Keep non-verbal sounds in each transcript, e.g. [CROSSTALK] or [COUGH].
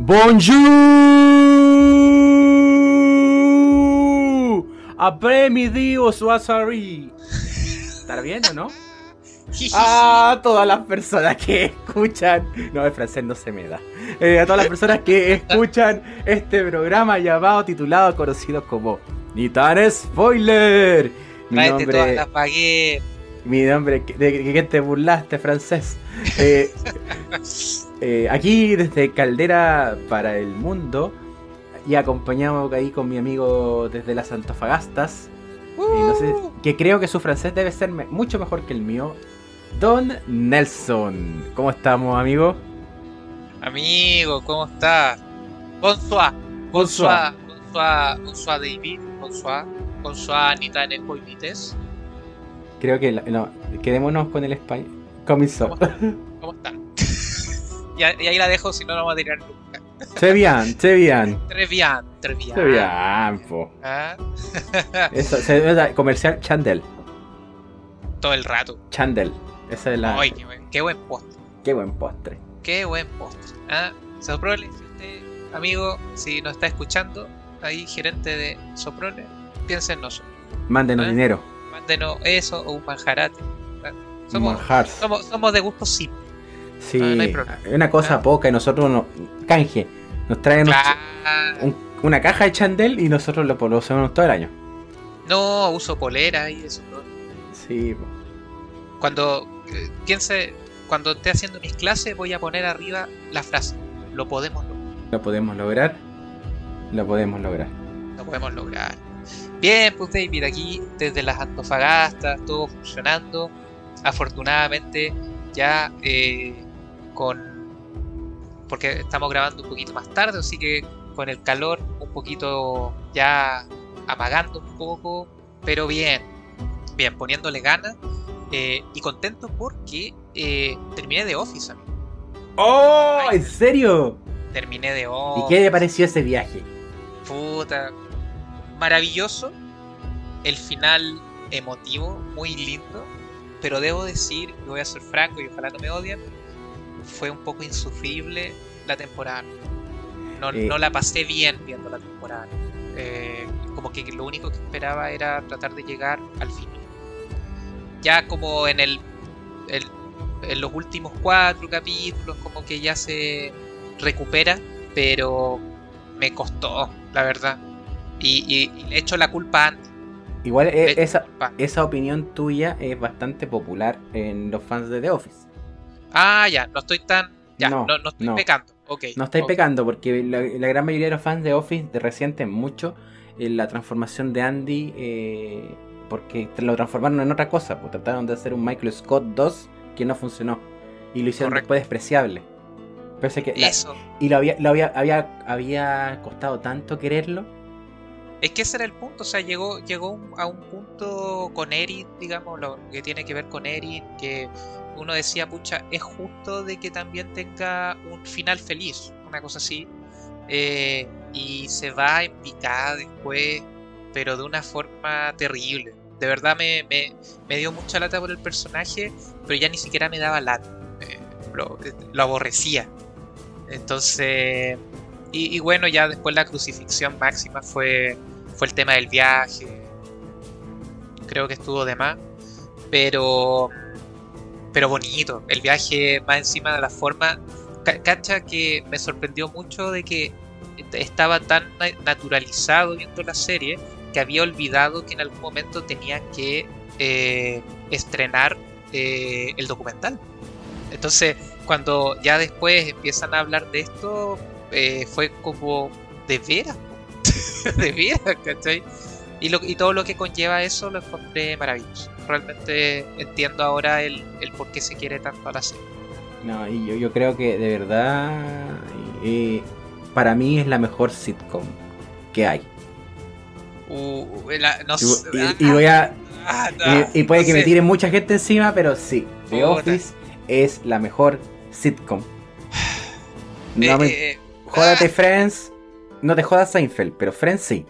Bonjour. Midi au soirée. ¿Está bien o no? [LAUGHS] A todas las personas que escuchan. No, el francés no se me da. Eh, a todas las personas que escuchan este programa llamado, titulado, conocido como Ni tan spoiler. Mi Tráete nombre, todas las. Mi nombre, ¿de de qué te burlaste, francés? Eh, eh, aquí desde Caldera para el mundo y acompañado ahí con mi amigo desde las Antofagastas. No sé, que creo que su francés debe ser me- mucho mejor que el mío. Don Nelson. ¿Cómo estamos, amigo? Amigo, ¿cómo estás? Bonsoir. Bonsoir. Bonsoir. Bonsoir, David. Bonsoir. Bonsoir, Anita en Spoilites. Creo que la- no, quedémonos con el español. Comenzó. ¿Cómo están? [LAUGHS] y, ahí la dejo, si no, no vamos a tirar nunca. Bien, très bien. Che bien, po. Ah, [LAUGHS] Eso, se comercial Chandel. Todo el rato. Chandel. Esa es la. Ay, qué buen, qué buen postre. Qué buen postre. Qué buen postre. ¿ah? Soprole, si usted, amigo, si nos está escuchando, ahí gerente de Soprole, piensa en nosotros. Mándenos ¿Eh? dinero. Mándenos eso o un manjarate. Somos, somos, somos de gusto simple. Sí, no hay problema. una cosa Ah. poca y nosotros no. Canje. Nos traen un- Claro. un- una caja de Chandel y nosotros lo, lo usamos todo el año. No uso polera y eso. ¿no? Sí. Cuando eh, piense, cuando esté haciendo mis clases, voy a poner arriba la frase: Lo podemos lograr. lo podemos lograr. Lo podemos lograr. Lo podemos lograr. Bien, pues David, aquí desde las Antofagastas, todo funcionando. Afortunadamente, ya eh, con. Porque estamos grabando un poquito más tarde, así que con el calor un poquito ya apagando un poco, pero bien, bien, poniéndole ganas eh, y contento porque eh, terminé de Office, amigo. ¡Oh! ¿En serio? Terminé de ¿Y Office. qué le pareció ese viaje? Puta. Maravilloso. El final emotivo, muy lindo. Pero debo decir, y voy a ser franco y ojalá no me odien, fue un poco insufrible la temporada. No, Eh. no la pasé bien viendo la temporada. Eh, como que lo único que esperaba era tratar de llegar al final. Ya como en el, el- en los últimos cuatro capítulos, como que ya se recupera, pero me costó, la verdad. Y, y- y le echo la culpa a Andy. Igual eh, la esa, culpa esa opinión tuya es bastante popular en los fans de The Office. Ah, ya, no estoy tan. Ya, No, no, no, estoy no. pecando. Ok. No estáis pecando porque la, la gran mayoría de los fans de Office de recienten mucho en la transformación de Andy eh, porque lo transformaron en otra cosa. Pues trataron de hacer un Michael Scott 2 que no funcionó y lo hicieron Correcto. después despreciable. Parece que la- Eso. y lo había, lo había, había, había costado tanto quererlo. Es que ese era el punto. O sea, llegó, llegó a un punto con Erin, digamos, lo que tiene que ver con Erin, que uno decía, pucha, es justo de que también tenga un final feliz, una cosa así. Eh, y se va en picada después, pero de una forma terrible. De verdad me, me, me dio mucha lata por el personaje, pero ya ni siquiera me daba lata. Lo, aborrecía. Entonces, y bueno, ya después la crucifixión máxima fue, fue el tema del viaje. Creo que estuvo de más. Pero, pero bonito. El viaje más encima de la forma. ca- Cacha que me sorprendió mucho de que estaba tan na- naturalizado viendo la serie que había olvidado que en algún momento tenían que eh, estrenar eh, el documental. Entonces, cuando ya después empiezan a hablar de esto, eh, fue como de veras. [LAUGHS] de veras, ¿cachai? Y, lo, y todo lo que conlleva eso lo encontré maravilloso. Realmente entiendo ahora el, el por qué se quiere tanto a la serie. No, y yo, yo creo que de verdad eh, para mí es la mejor sitcom que hay. Uh, la- no Y, sé- y- y voy a ah, no, y, y puede no que me sé. tire mucha gente encima, pero sí, The Puta. Office es la mejor sitcom. [SIGHS] No Eh, me eh, eh, jódate ah. Friends, no te jodas Seinfeld, pero Friends sí.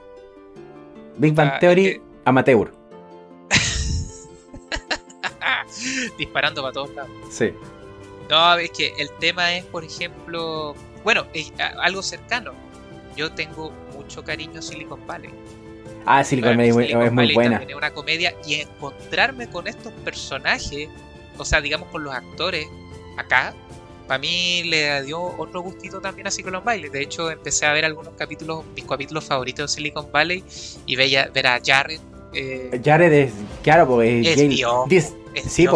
Big Bang Ah, Theory, que- amateur. [LAUGHS] disparando para todos lados. Sí. No, es que el tema es, por ejemplo, bueno, algo cercano. Yo tengo mucho cariño a Silicon Valley. Ah, Silicon Valley es muy buena. Es una comedia y encontrarme con estos personajes, o sea, digamos con los actores acá, para mí le dio otro gustito también a Silicon Valley. De hecho, empecé a ver algunos capítulos, mis capítulos favoritos de Silicon Valley y veía, ver a Jared. Eh, Jared es, claro, pues es, es, sí,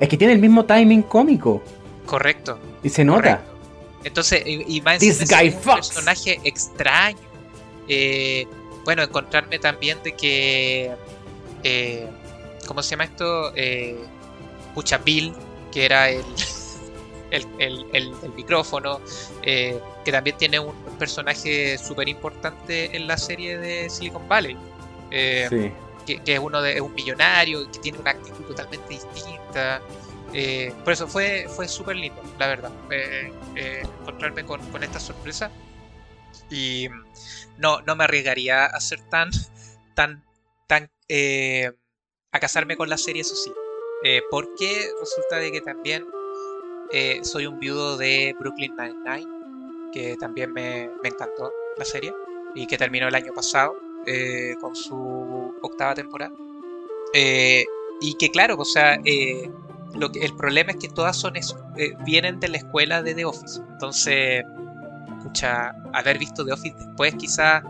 es que tiene el mismo timing cómico. Correcto. Y se nota. Entonces, y, más This guy un personaje extraño. Eh, bueno, encontrarme también de que. Eh, ¿Cómo se llama esto? Eh, Pucha Bill, que era el, el, el, micrófono, eh, que también tiene un personaje súper importante en la serie de Silicon Valley. Eh, que, es uno de un millonario, que tiene una actitud totalmente distinta. Eh, por eso fue, fue súper lindo, la verdad, encontrarme con, con, esta sorpresa. Y no, no me arriesgaría a ser tan, tan, tan, a casarme con la serie, eso sí. porque resulta de que también eh, soy un viudo de Brooklyn Nine-Nine, que también me, encantó la serie y que terminó el año pasado eh, con su octava temporada. Eh, y que claro, o sea, el problema es que todas son vienen de la escuela de The Office. Entonces, escucha, haber visto The Office después quizás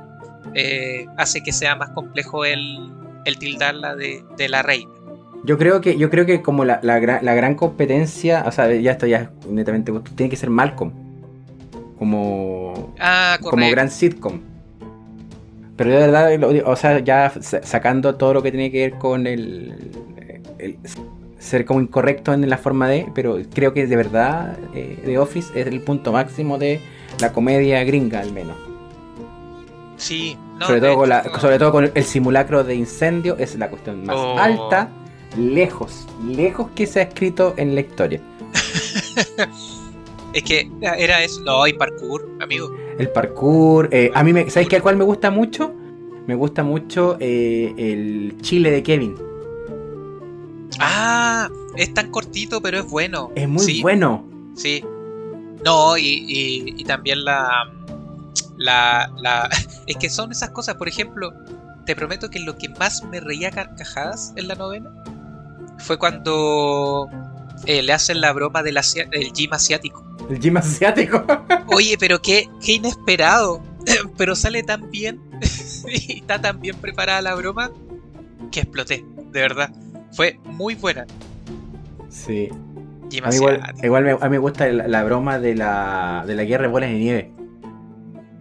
hace que sea más complejo el, el tildarla de, de la reina. Yo creo que, yo creo que como la, la, gran competencia, o sea, ya esto ya es netamente tiene que ser Malcolm. Como, ah, como gran sitcom. Pero de verdad, o sea, ya sacando todo lo que tiene que ver con el, ser como incorrecto en la forma de, pero creo que de verdad eh, The Office es el punto máximo de la comedia gringa al menos. Sí, sobre, todo con la, sobre todo con el simulacro de incendio es la cuestión más oh. alta lejos, lejos que se ha escrito en la historia. [LAUGHS] es que era eso, no, hay parkour, amigo. El parkour, eh, a mí, me, ¿sabes qué? ¿Cuál me gusta mucho? Me gusta mucho eh, el chile de Kevin. Ah, es tan cortito, pero es bueno. Es muy bueno. Sí. No, y, y, también la, la, la... [LAUGHS] Es que son esas cosas, por ejemplo, te prometo que lo que más me reía carcajadas en la novena fue cuando eh, le hacen la broma del, gym asiático. El gym asiático. [LAUGHS] Oye, pero qué, qué inesperado. [LAUGHS] pero sale tan bien [LAUGHS] y está tan bien preparada la broma que exploté, de verdad. Fue muy buena. Sí. A mí igual, me, a mí me gusta la, broma de la, de la guerra de bolas de nieve.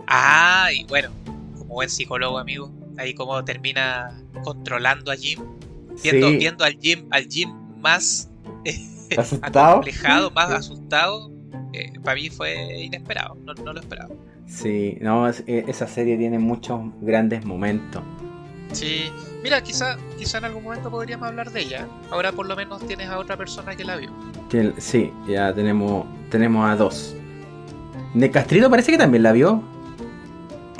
Ah, y bueno, como buen psicólogo, amigo, ahí como termina controlando a Jim viendo, al Jim, al Jim más eh, [LAUGHS] asustado, más asustado, eh, para mí fue inesperado, no, lo esperaba. Sí, no, eh, esa serie tiene muchos grandes momentos. Sí, mira, quizá, quizá en algún momento podríamos hablar de ella. Ahora por lo menos tienes a otra persona que la vio. sí, ya tenemos, tenemos a dos. De Castrito parece que también la vio.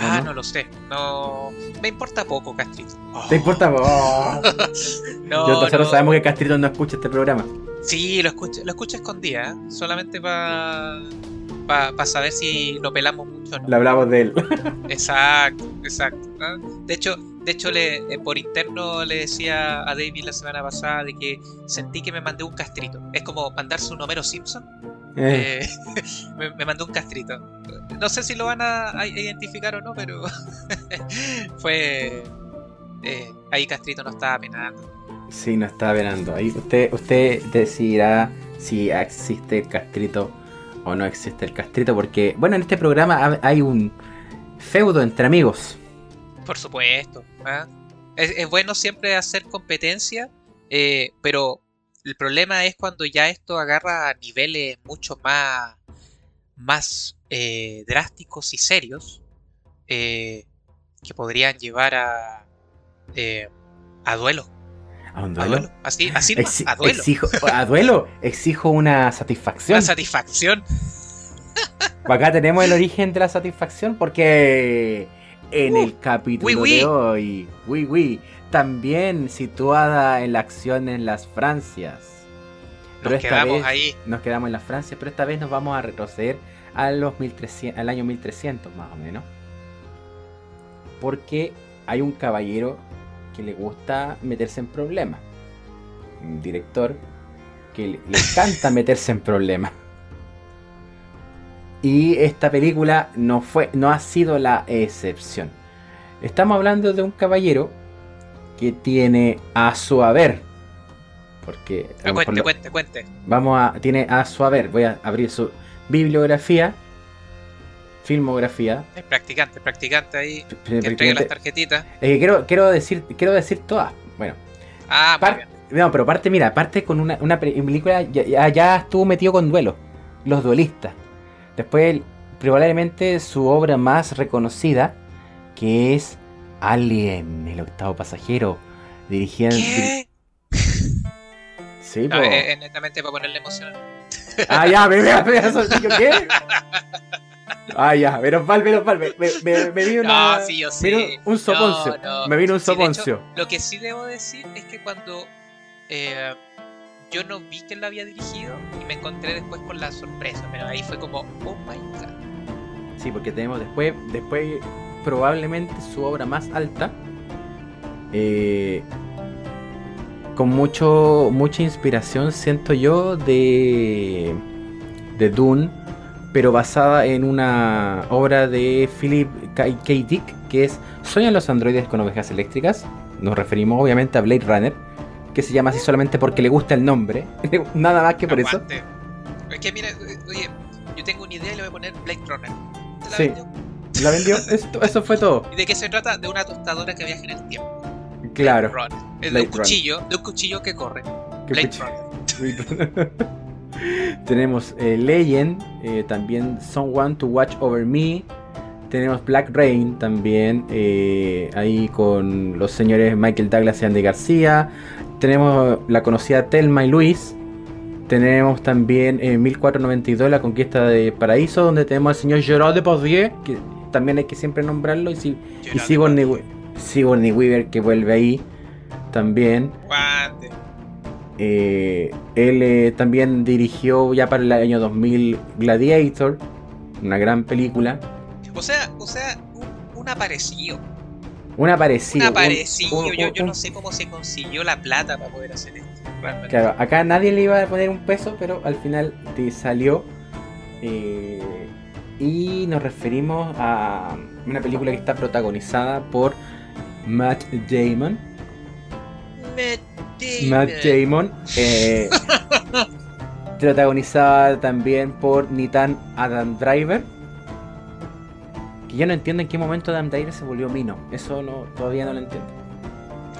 Ah, no? lo sé. No. Me importa poco, Castrito. ¿Te importa poco? [LAUGHS] no, nosotros sabemos que Castrito no escucha este programa. Sí, lo escucha, lo escucha escondida, ¿eh? solamente para para saber si lo pelamos mucho o no. Le hablamos de él. [LAUGHS] exacto, exacto. De hecho, de hecho le, eh, por interno le decía a David la semana pasada de que sentí que me mandé un castrito. Es como mandarse un Homero Simpson. Eh. [LAUGHS] me mandó un castrito no sé si lo van a, identificar o no, pero [LAUGHS] fue. Eh, ahí Castrito no estaba penando. Sí, no estaba penando. Ahí usted, usted decidirá si existe el castrito o no existe el castrito, porque, bueno, en este programa hay un feudo entre amigos. Por supuesto. ¿ah? Es, bueno siempre hacer competencia, eh, pero el problema es cuando ya esto agarra a niveles mucho más, más eh, drásticos y serios eh, que podrían llevar a, eh, a duelo. ¿A un duelo? Así, así a duelo. Exijo, a duelo, exijo una satisfacción. Una satisfacción. [LAUGHS] Acá tenemos el origen de la satisfacción porque en el capítulo de hoy, oui, oui, también situada en la acción en las Francias, Pero Nos quedamos vez ahí. nos quedamos en la Francia, pero esta vez nos vamos a retroceder a los 1300, al año 1300 más o menos. Porque hay un caballero que le gusta meterse en problemas. Un director que le, le encanta [LAUGHS] meterse en problemas. Y esta película no fue, no ha sido la excepción. Estamos hablando de un caballero que tiene a su haber. Porque Ah, cuente, lo- cuente, cuente. Vamos a. Tiene a su haber. Voy a abrir su bibliografía. Filmografía. El practicante, el practicante ahí. p- Que entregue las tarjetitas. Es que quiero, quiero decir. Quiero decir todas. Bueno. Ah, no, pero parte, mira, parte con una, una pe- película. Ya, ya- ya estuvo metido con duelos. Los duelistas. Después, probablemente su obra más reconocida. Que es Alien, el octavo pasajero. Dirigida. ¿Qué? Sí, No, po. eh, eh, netamente para ponerle emoción. Ah, ya, me me- ¿qué? Ah, ya, menos mal, menos mal. Me, me, me- me vino una. No, sí, yo me vino sé. un soponcio. No, no. Me vino un Sí, soponcio. Lo que sí debo decir es que cuando eh, yo no vi que él la había dirigido y me encontré después con la sorpresa, pero ahí fue como, oh my god. Sí, porque tenemos después, después probablemente su obra más alta. eh, con mucho, mucha inspiración, siento yo, de, de Dune, pero basada en una obra de Philip K. K. Dick, que es ¿Sueñan los androides con ovejas eléctricas? Nos referimos obviamente a Blade Runner, que se llama así solamente porque le gusta el nombre, [LAUGHS] nada más que por eso. Es que mira, oye, yo tengo una idea y le voy a poner Blade Runner. ¿Te la Sí. La vendió, [LAUGHS] Esto- eso fue todo. ¿Y de qué se trata? De una tostadora que viaja en el tiempo. Claro. Blade Runner. Es de un cuchillo, de un cuchillo que corre. [LAUGHS] Blade Runner. Tenemos eh, Legend, eh, también Someone to Watch Over Me. Tenemos Black Rain también, eh, ahí con los señores Michael Douglas y Andy García. Tenemos la conocida Telma y Luis. Tenemos también eh, 1492, La Conquista de Paraíso, donde tenemos al señor Gerard Depardieu, que también hay que siempre nombrarlo. Y, si- y Sigourney, Sigourney Weaver, que vuelve ahí también. Eh, él eh, también dirigió ya para el año 2000 Gladiator, una gran película. O sea, o sea, un, un aparecido. Un aparecido. Un aparecido. un- yo, yo no sé cómo se consiguió la plata para poder hacer esto. realmente. Claro, acá nadie le iba a poner un peso, pero al final te salió. eh, y nos referimos a una película que está protagonizada por Matt Damon. Matt Damon. eh, [LAUGHS] protagonizada también por Nitan Adam Driver. Que yo no entiendo en qué momento Adam Driver se volvió Mino. Eso no, todavía no lo entiendo.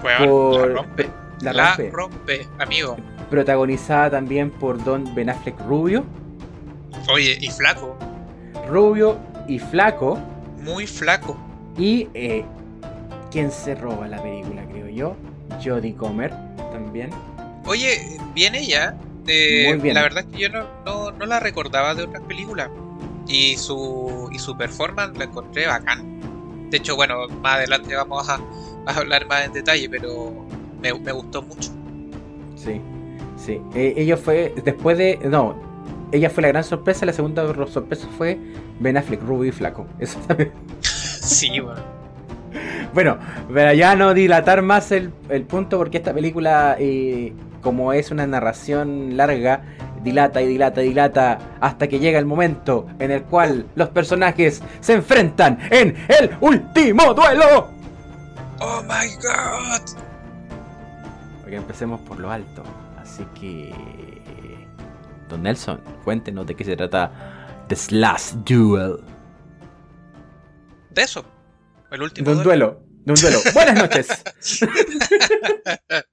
Por- la rompe. La La rompe. rompe, amigo. Protagonizada también por Don Ben Affleck Rubio. Oye, y flaco. Rubio y flaco. Muy flaco. Y eh, quien se roba la película, creo yo. Jodie Comer también. Oye, viene ya. Eh, Muy bien. La verdad es que yo no, no, no la recordaba de otras películas. Y su, y su performance la encontré bacán. De hecho, bueno, más adelante vamos a, a hablar más en detalle, pero me, me gustó mucho. Sí, sí. Eh, ella fue, después de. No, ella fue la gran sorpresa. La segunda sorpresa fue Ben Affleck, rubio y flaco. [LAUGHS] Eso también. Sí, bueno. Bueno, pero ya no dilatar más el, el punto porque esta película, eh, como es una narración larga, dilata y dilata y dilata hasta que llega el momento en el cual los personajes se enfrentan en el último duelo. Oh my god. Porque empecemos por lo alto. Así que... Don Nelson, cuéntenos de qué se trata The Last Duel. De eso. El último. De un duelo. duelo. De un duelo. [LAUGHS] Buenas noches. [LAUGHS]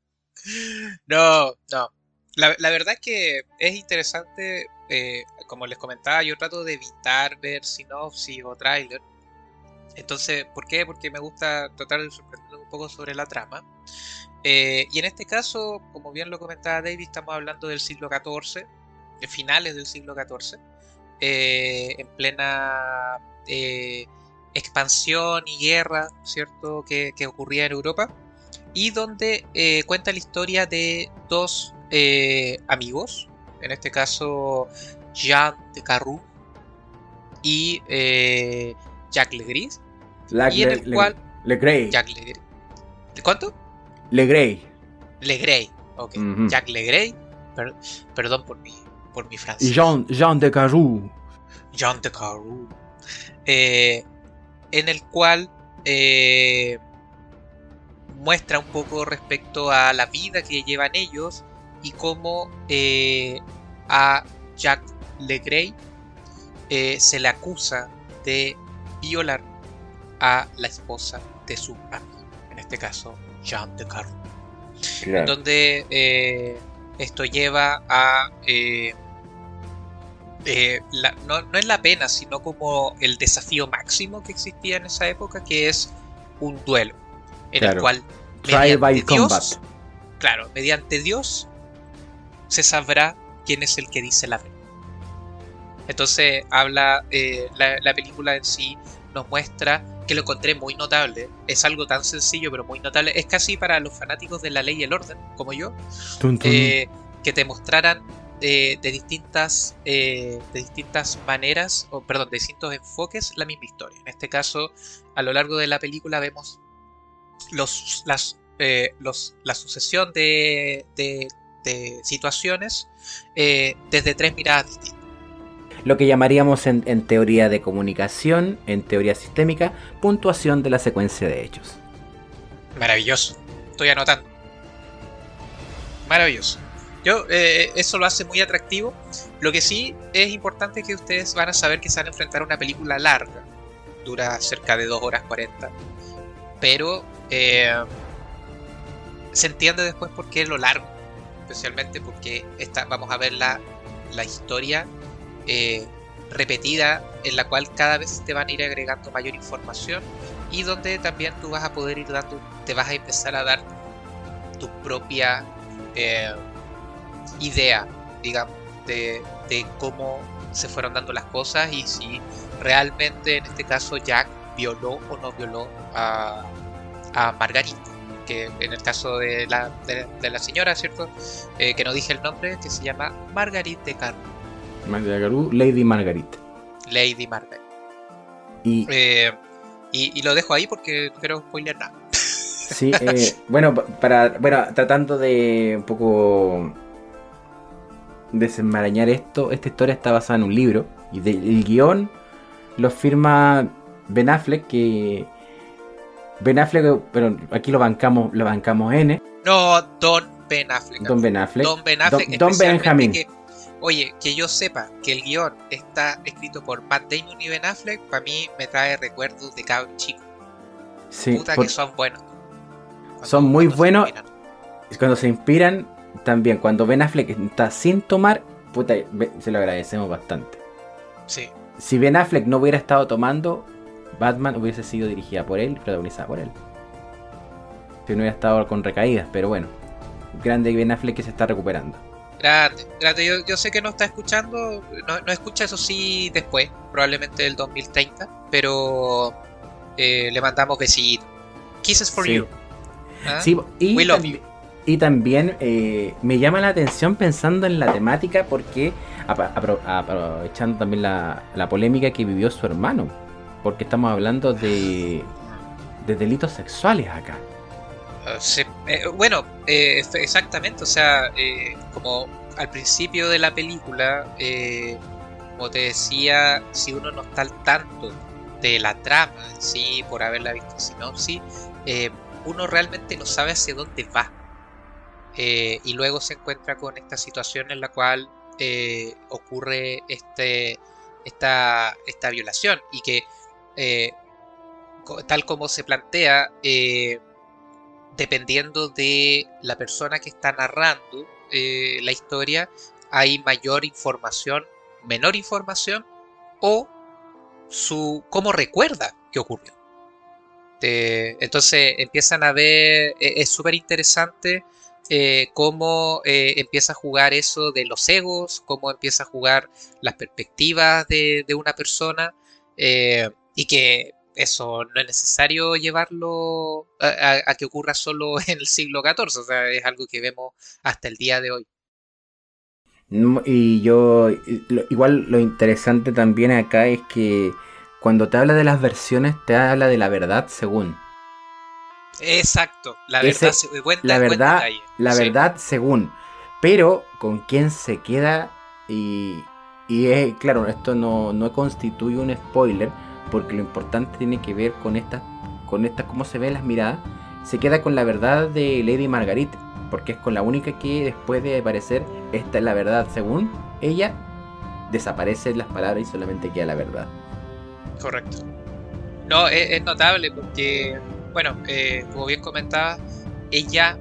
No, no. La, la verdad es que es interesante, eh, como les comentaba, yo trato de evitar ver sinopsis o tráiler. Entonces, ¿por qué? Porque me gusta tratar de sorprender un poco sobre la trama. Eh, y en este caso, como bien lo comentaba David, estamos hablando del siglo XIV, de finales del siglo XIV, eh, en plena eh, expansión y guerra, ¿cierto?, que, que ocurría en Europa y donde eh, cuenta la historia de dos amigos en este caso Jean de Carrou y Jack Legris. y en el cual. Legrey. Jack Legrey. ¿De cuánto? Legrey. Legrey, ok. Jack Legrey. perdón por mi, por mi francés. Jean, Jean de Carrou. Jean de Carrou. Eh, en el cual eh, muestra un poco respecto a la vida que llevan ellos y cómo eh, a Jack Legrey eh, se le acusa de violar a la esposa de su amigo, en este caso Jean de Carro. Donde eh, esto lleva a... no, es la pena, sino como el desafío máximo que existía en esa época, que es un duelo, en el cual mediante Dios, claro, mediante Dios se sabrá quién es el que dice la verdad. Entonces habla, eh, la, película en sí nos muestra que lo encontré muy notable. Es algo tan sencillo pero muy notable. Es casi para los fanáticos de la ley y el orden, como yo, eh, que te mostraran eh, de distintas de distintas maneras, o perdón, de distintos enfoques la misma historia. En este caso, a lo largo de la película vemos los, las, los, la sucesión de, de situaciones eh, desde tres miradas distintas. Lo que llamaríamos en, teoría de comunicación, en teoría sistémica, puntuación de la secuencia de hechos. Maravilloso. Estoy anotando. Maravilloso. Yo, eh, eso lo hace muy atractivo. Lo que sí es importante que ustedes van a saber que se van a enfrentar a una película larga. Dura cerca de 2 horas 40. Pero eh, se entiende después por qué lo largo especialmente porque esta, vamos a ver la, historia eh, repetida en la cual cada vez te van a ir agregando mayor información y donde también tú vas a poder ir dando, te vas a empezar a dar tu propia idea, digamos, de, cómo se fueron dando las cosas y si realmente en este caso Jack violó o no violó a, a Margarita que en el caso de la, de, la señora, ¿cierto? Eh, que no dije el nombre, que se llama Margarita de Carlo. Lady Margarita. Lady Margarita. Eh, y, y, lo dejo ahí porque no quiero spoiler nada. Sí, eh, bueno, para, bueno, tratando de un poco desenmarañar esto, esta historia está basada en un libro y el guion lo firma Ben Affleck, que Ben Affleck, pero aquí lo bancamos, lo bancamos N. No, Don Ben Affleck. Don Ben Affleck. Don Ben Affleck. Don, Benjamin. oye, que yo sepa que el guion está escrito por Matt Damon y Ben Affleck, para mí me trae recuerdos de cada chico. Sí. Puta que son buenos. son muy buenos. Cuando se inspiran, también. Cuando Ben Affleck está sin tomar, puta, se lo agradecemos bastante. Sí. Si Ben Affleck no hubiera estado tomando, Batman hubiese sido dirigida por él, protagonizada por él. Si no hubiera estado con recaídas, pero bueno. Grande Ben Affleck que se está recuperando. Grande, grande. Yo, sé que no está escuchando, no, escucha eso sí después, probablemente del 2030, pero eh, le mandamos besitos. Kisses for you. ¿Ah? Sí, y, y también eh, me llama la atención pensando en la temática porque aprovechando también la, la polémica que vivió su hermano porque estamos hablando de, de delitos sexuales acá. Ah, eh, bueno, eh, exactamente, o sea, como al principio de la película, como te decía, si uno no está al tanto de la trama sí, por haberla visto sinopsis, uno realmente no sabe hacia dónde va. Y luego se encuentra con esta situación en la cual ocurre este, esta, esta violación y que eh, tal como se plantea, eh, dependiendo de la persona que está narrando eh, la historia, hay mayor información, menor información o su cómo recuerda que ocurrió. entonces empiezan a ver, es súper interesante cómo empieza a jugar eso de los egos, cómo empieza a jugar las perspectivas de, una persona y que eso no es necesario llevarlo a, que ocurra solo [LAUGHS] en el siglo XIV, o sea, es algo que vemos hasta el día de hoy. Y yo, igual lo interesante también acá es que cuando te habla de las versiones, te habla de la verdad según. Exacto, la Ese- verdad, se- La verdad, la Sí. verdad según. Pero con quién se queda y, y es, claro, esto no, no constituye un spoiler porque lo importante tiene que ver con estas, con estas, cómo se ven las miradas. Se queda con la verdad de Lady Margaret porque es con la única que después de aparecer esta es la verdad según ella desaparecen las palabras y solamente queda la verdad. Correcto. No, es, es notable porque, bueno, eh, como bien comentaba, ella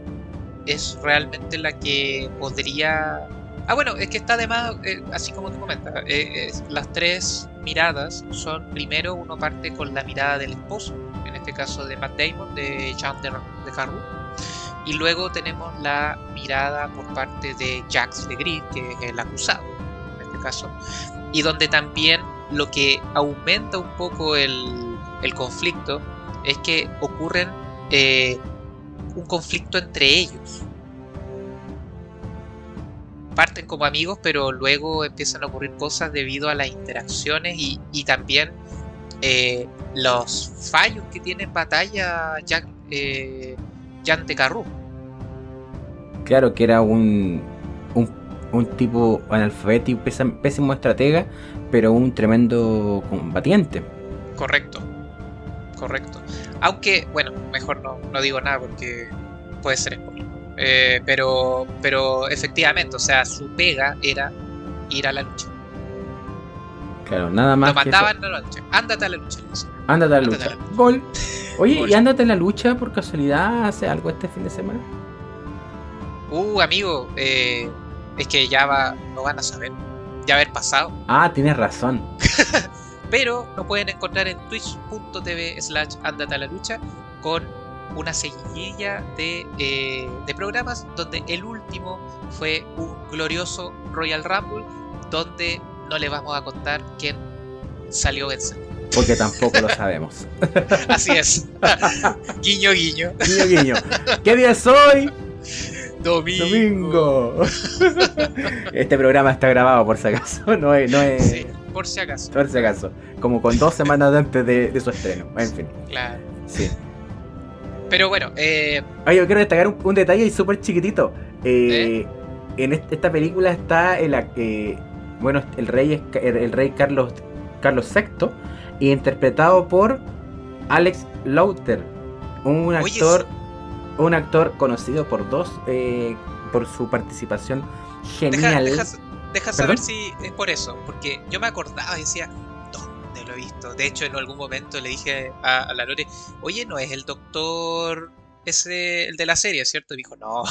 es realmente la que podría... Ah, bueno, es que está además, eh, así como tú comentas, eh, las tres miradas son, primero uno parte con la mirada del esposo, en este caso de Matt Damon, de Jean de, Harwood, y luego tenemos la mirada por parte de Jacques Legris, que es el acusado, en este caso, y donde también lo que aumenta un poco el, el conflicto es que ocurren eh, un conflicto entre ellos. Parten como amigos, pero luego empiezan a ocurrir cosas debido a las interacciones y, y también eh, los fallos que tiene en batalla Jack, eh, Jan de Carrú. Claro que era un, un, un tipo analfabeto y pésimo estratega, pero un tremendo combatiente. Correcto. Correcto. Aunque, bueno, mejor no, no digo nada porque puede ser spoiler. Eh, pero, pero efectivamente, o sea, su pega era ir a la lucha. Claro, nada más. Lo mandaban a la lucha. Ándate a la lucha. Ándate a la lucha. a. Gol. [LAUGHS] Oye, Gol. ¿y ándate en la lucha por casualidad? ¿Hace algo este fin de semana? Uh, amigo, eh, es que ya va, no van a saber. Ya haber pasado. Ah, tienes razón. [LAUGHS] Pero lo pueden encontrar en twitch.tv slash lucha con una seguidilla de, eh, de programas donde el último fue un glorioso Royal Rumble donde no le vamos a contar quién salió vencedor. Porque tampoco lo sabemos. [LAUGHS] Así es. [LAUGHS] guiño, guiño. Guiño, guiño. ¿Qué día es hoy? Domingo. Domingo. [LAUGHS] Este programa está grabado por si acaso. No es, no es Sí, por si acaso. por si acaso. Como con dos semanas antes de, de su estreno. En fin. Claro. Sí. Pero bueno, eh, Oye, yo quiero destacar un, un detalle y súper chiquitito. Eh, En est- esta película está el, eh, bueno, el rey el, el rey Carlos Carlos VI, interpretado por Alex Lauter, un Oye, actor, un actor conocido por dos, eh, por su participación genial. deja, deja saber ¿Perdón? si es por eso. Porque yo me acordaba y decía, ¿dónde lo he visto? De hecho, en algún momento le dije a, a la Lore, oye, ¿no es el doctor ese, el de la serie, cierto? Y dijo, [LAUGHS] no,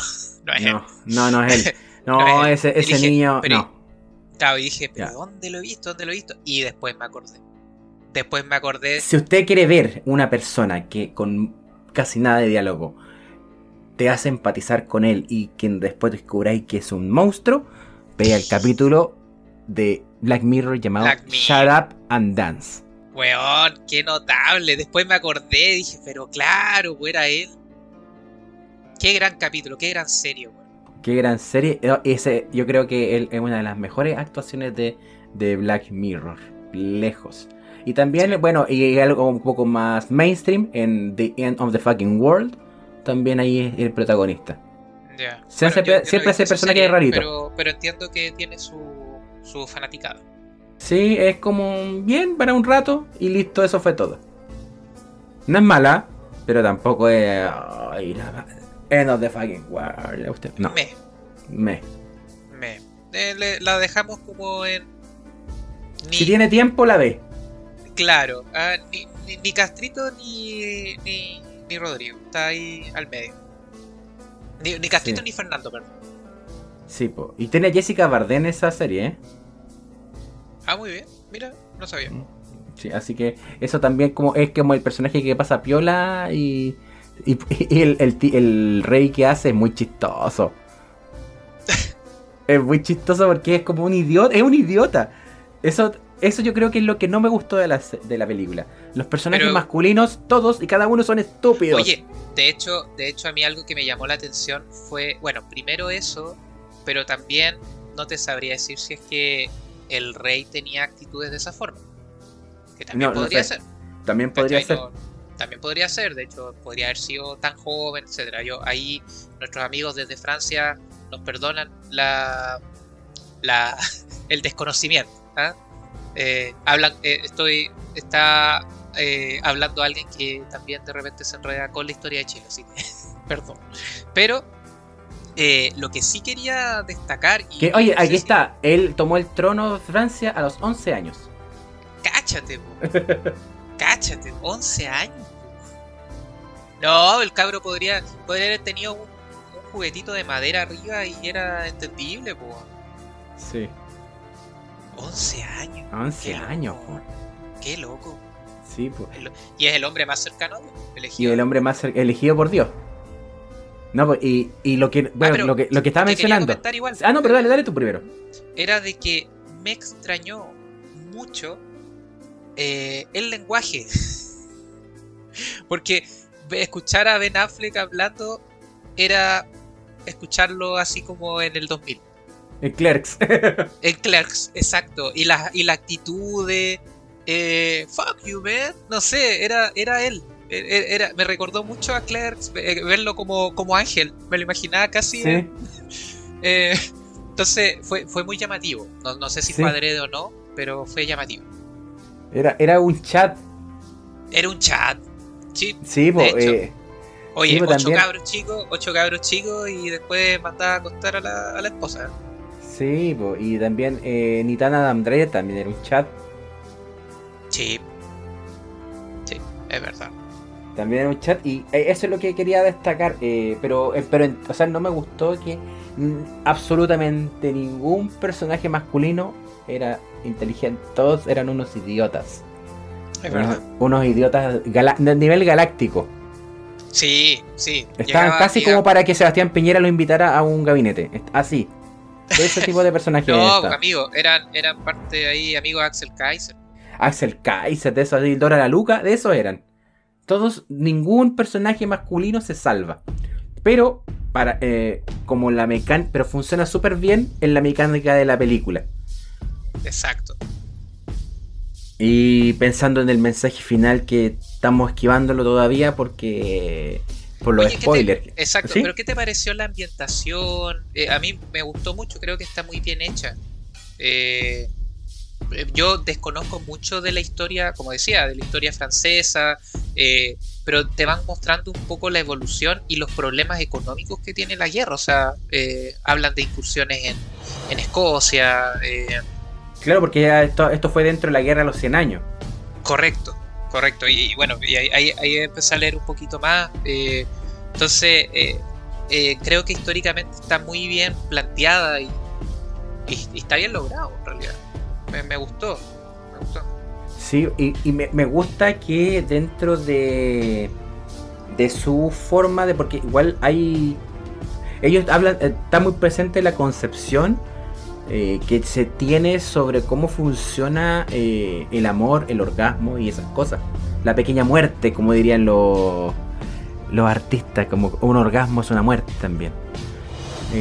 no es él. No, no, no es él. No, No es él. ese, Y ese dije, niño, pero- no. Claro, y dije, ¿pero Ya. dónde lo he visto? ¿Dónde lo he visto? Y después me acordé. Después me acordé. Si usted quiere ver una persona que con casi nada de diálogo te hace empatizar con él y quien después descubráis que es un monstruo, vea el capítulo de Black Mirror llamado Black Mirror. Shut Up and Dance. Weón, qué notable. Después me acordé, dije, pero claro, era él. Qué gran capítulo, qué gran serie, weón. Qué gran serie. Ese, yo creo que él es una de las mejores actuaciones de, de Black Mirror. Lejos. Y también, Sí. bueno, y algo un poco más mainstream en The End of the Fucking World. También ahí es el protagonista. Se hace yo- he siempre ese esa personaje serie, rarito. Pero, pero entiendo que tiene su, su fanaticada. Sí, es como bien para un rato y listo, eso fue todo. No es mala, pero tampoco es. ay, la- End of the fucking world. Usted, no, Me, me. me. Eh, le- la dejamos como en. Ni, Si tiene tiempo, la ve. Claro, ah, ni, ni, ni Castrito ni, ni, ni Rodrigo. Está ahí al medio. Ni, ni Castrito Sí. ni Fernando, perdón. Sí, po. Y tiene a Jessica Bardem en esa serie, ¿eh? Ah, muy bien. Mira, no sabía. Sí, así que eso también como es como el personaje que pasa piola y, y, [LAUGHS] y el, el el rey que hace es muy chistoso. [LAUGHS] es muy chistoso porque es como un idiota, es un idiota. Eso, eso yo creo que es lo que no me gustó de la, de la película. Los personajes Pero- masculinos, todos y cada uno son estúpidos. Oye, de hecho, de hecho a mí algo que me llamó la atención fue, bueno, primero eso, pero también no te sabría decir si es que el rey tenía actitudes de esa forma. Que también podría ser. También podría ser. también podría ser, de hecho, podría haber sido tan joven, etcétera. Yo ahí, nuestros amigos desde Francia nos perdonan la, la [LAUGHS] el desconocimiento. ¿ah? Eh, hablan, eh, estoy, está eh, hablando alguien que también de repente se enreda con la historia de Chile, así que [LAUGHS] perdón. Pero eh, lo que sí quería destacar. Y que, oye, aquí está. Él tomó el trono de Francia a los 11 años. Cáchate, [LAUGHS] cáchate, 11 años. No, el cabro podría, podría haber tenido un, juguetito de madera arriba y era entendible, po. Sí. 11 años. 11 años, Qué loco. Sí, pues. Y es el hombre más cercano, elegido. Y el hombre más elegido por Dios. No, pues, y, y lo que, bueno, ah, lo que, lo que estaba mencionando. Ah, no, pero dale, dale tú primero. Era de que me extrañó mucho eh, el lenguaje. [LAUGHS] Porque escuchar a Ben Affleck hablando era escucharlo así como en el 2000. En Clerks. [LAUGHS] en Clerks, exacto. Y la, y la actitud de eh, fuck you, man. No sé, era, era él. E, e, era, me recordó mucho a Clerks, eh, verlo como, como ángel. Me lo imaginaba casi. [LAUGHS] Eh, entonces fue, fue muy llamativo. No, sé si fue adrede o no, pero fue llamativo. Era, era un chat. Era un chat. Sí, sí eh, Oye, ocho cabros chicos, ocho cabros chicos y después mandaba a acostar a la, a la esposa. Sí, y también eh, Nitana Damdre también era un chat. Sí. Sí, es verdad. También en un chat. Y eh, eso es lo que quería destacar. Eh, pero, eh, pero, o sea, no me gustó que absolutamente ningún personaje masculino era inteligente. Todos eran unos idiotas. Es verdad. Unos, idiotas de nivel galáctico. Sí, sí. Estaban casi como para que Sebastián Piñera lo invitara a un gabinete. Así. De ese tipo de personajes. no, amigo, eran, eran parte ahí, amigos de Axel Kaiser. Axel Kaiser, de eso, Dora la Luca, de eso eran. Todos, ningún personaje masculino se salva. Pero, para, eh, como la mecánica, pero funciona súper bien en la mecánica de la película. Exacto. Y pensando en el mensaje final que estamos esquivándolo todavía porque por los spoilers. exacto, pero ¿qué te pareció la ambientación? Eh, a mí me gustó mucho, creo que está muy bien hecha. Eh, yo desconozco mucho de la historia, como decía, de la historia francesa, eh, pero te van mostrando un poco la evolución y los problemas económicos que tiene la guerra. O sea, eh, hablan de incursiones en, en Escocia. Eh, claro, porque esto, esto fue dentro de la guerra de los 100 años. Correcto, correcto. Y, bueno, y ahí, ahí, empecé a leer un poquito más. entonces, creo que históricamente está muy bien planteada y está bien logrado en realidad me, gustó. Me gustó. Sí, y, me, gusta que dentro de, de su forma de. Porque igual hay. Ellos hablan. Eh, está muy presente la concepción eh, que se tiene sobre cómo funciona eh, el amor, el orgasmo y esas cosas. La pequeña muerte, como dirían los, los artistas, como un orgasmo es una muerte también.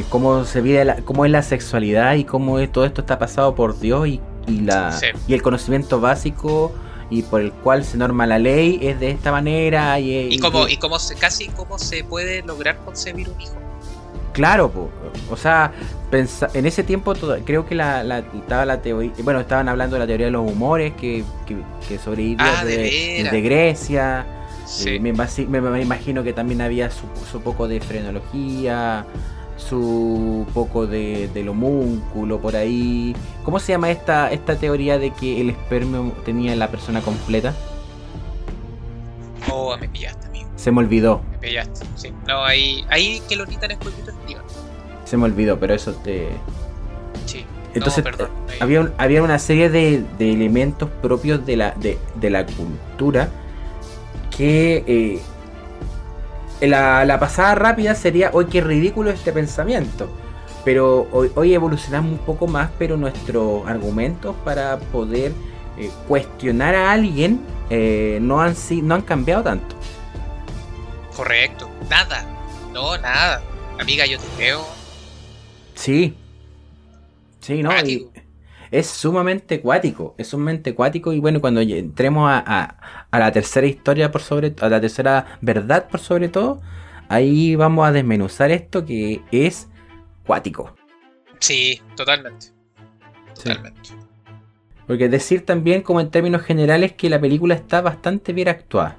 cómo se vive cómo es la sexualidad y cómo todo esto está pasado por Dios y y, la, y el conocimiento básico y por el cual se norma la ley es de esta manera. Y, y, cómo, y cómo se, casi cómo se puede lograr concebir un hijo. Claro, o sea, en ese tiempo creo que la, estaba la teoría, bueno, estaban hablando de la teoría de los humores que, que, sobrevivió ah, de, Grecia. Eh, me, me, imagino que también había su, su poco de frenología, su poco de, del homúnculo por ahí. ¿Cómo se llama esta, esta teoría de que el espermio tenía la persona completa? Oh, me pillaste, amigo. Se me olvidó. Me pillaste, sí. No, ahí, ahí que lo quitan es Se me olvidó, pero eso te. Sí. Entonces, había, había una serie de, de elementos propios de la, de, de la cultura que eh, la, pasada rápida sería, hoy qué ridículo este pensamiento. Pero hoy, evolucionamos un poco más, pero nuestros argumentos para poder eh, cuestionar a alguien eh, no, han, no han cambiado tanto. Correcto, nada, no, nada. Amiga, yo te creo. Sí, Sí, ¿no? Y es sumamente cuático, es sumamente cuático y bueno, cuando entremos a, a, la tercera historia por sobre a la tercera verdad por sobre todo, ahí vamos a desmenuzar esto que es cuático. Sí, totalmente. Totalmente. Porque decir también como en términos generales que la película está bastante bien actuada.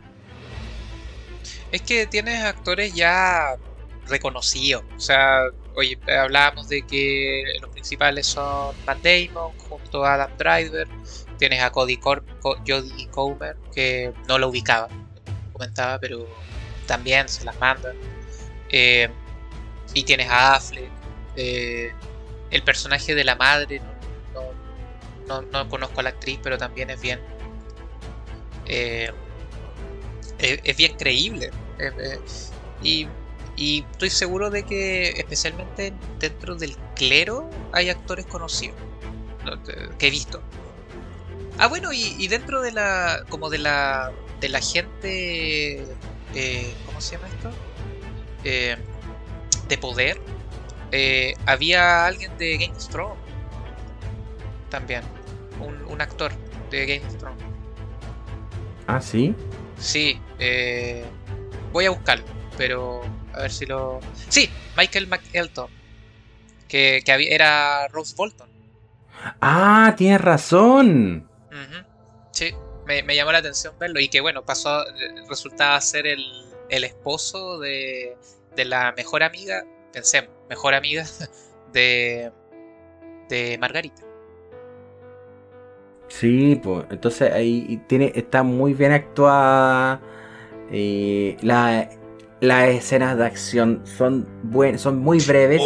Es que tienes actores ya reconocidos. O sea, oye, hablábamos de que los principales son Matt Damon junto a Adam Driver. Tienes a Cody Cor Jodie Comer, que no lo ubicaba, comentaba, pero también se las mandan. Eh, y tienes a Affleck. Eh, el personaje de la madre, no, no, conozco a la actriz, pero también es bien. Eh, es, bien creíble. y y estoy seguro de que, especialmente dentro del clero, hay actores conocidos que he visto. Ah, bueno, y, dentro de la. como de la. de la gente. Eh, ¿Cómo se llama esto? Eh, de poder. Eh, había alguien de Game of Thrones. También. Un, un actor de Game of Thrones. Ah, sí. Sí. voy a buscarlo. Pero a ver si lo. Sí, Michael McElton. Que, que era Rose Bolton. Ah, tienes razón. Sí, me, llamó la atención verlo. Y que bueno, pasó. Resultaba ser el, el esposo de, de la mejor amiga. Pensemos, mejor amiga [LAUGHS] de. de Margarita. Sí, pues entonces ahí tiene, está muy bien actuada. Eh, la, las escenas de acción son buenas, son muy breves,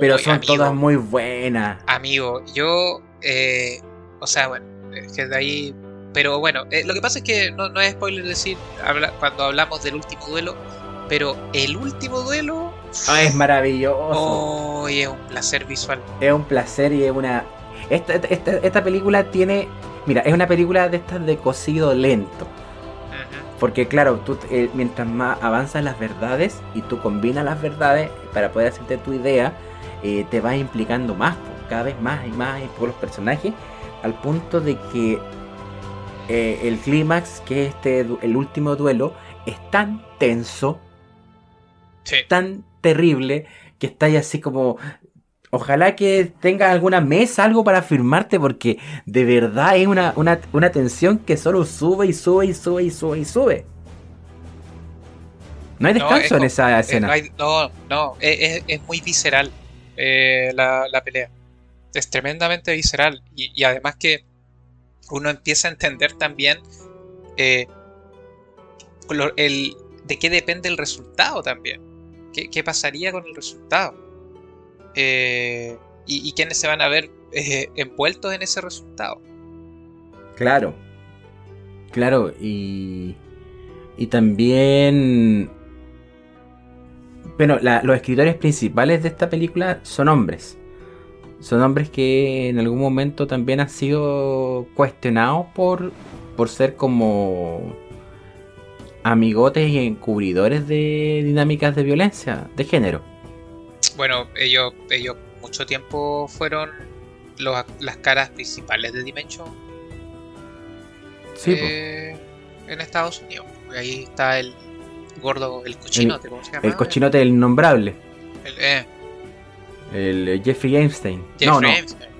pero son todas muy buenas. Amigo, yo, eh, o sea, bueno, es que de ahí, pero bueno, eh, lo que pasa es que no, es spoiler decir cuando hablamos del último duelo, pero el último duelo ah, es maravilloso. Oh, es un placer visual. Es un placer y es una. Esta, esta, esta película tiene. Mira, es una película de estas de cocido lento. Porque claro, tú eh, mientras más avanzan las verdades y tú combinas las verdades para poder hacerte tu idea, eh, te vas implicando más, cada vez más y más por los personajes, al punto de que eh, el clímax, que es este, el último duelo, es tan tenso, tan terrible, que está ahí así como Ojalá que tengas alguna mesa, algo para firmarte, porque de verdad es una, una, tensión que solo sube y sube y sube y sube y sube. No hay descanso en esa eh, escena. no, no, es, muy visceral eh, la, pelea. Es tremendamente visceral. Y, además que uno empieza a entender también eh, el, de qué depende el resultado también. ¿Qué, qué pasaría con el resultado? Eh, y, quienes se van a ver eh, envueltos en ese resultado. Claro, claro, y, y también... Bueno, los escritores principales de esta película son hombres. Son hombres que en algún momento también han sido cuestionados por, por ser como amigotes y encubridores de dinámicas de violencia de género bueno, ellos, ellos mucho tiempo fueron las caras principales de Dimension. Sí, eh, en Estados Unidos. Ahí está el gordo, el cochinote, ¿cómo se llama? El cochinote del innombrable. El, eh. el eh, Jeffrey Einstein. no, no.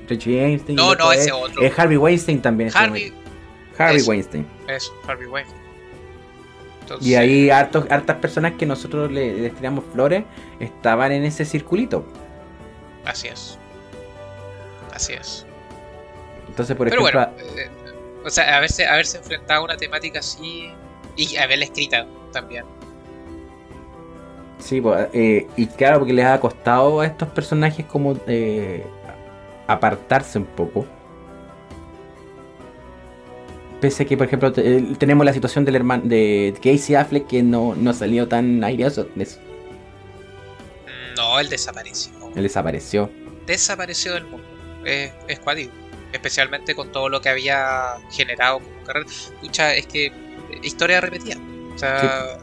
Jeffrey Einstein. No, no, ese otro. Es Harvey Weinstein también. Harvey. Harvey Weinstein. Eso, Harvey Weinstein y ahí hartos, hartas personas que nosotros les tiramos flores estaban en ese circulito. Así es. Así es. Entonces, por ejemplo. Bueno, eh, o sea, haberse, haberse enfrentado a una temática así y haberla escrita también. Sí, pues, eh, y claro, porque les ha costado a estos personajes como eh, apartarse un poco. Pese a que, por ejemplo, tenemos la situación del hermano de Casey Affleck que no, no salió tan aireoso de eso. No, él desapareció. Él desapareció. Desapareció del mundo. Es, es Especialmente con todo lo que había generado como carrera. Escucha, es que historia repetida. O sea,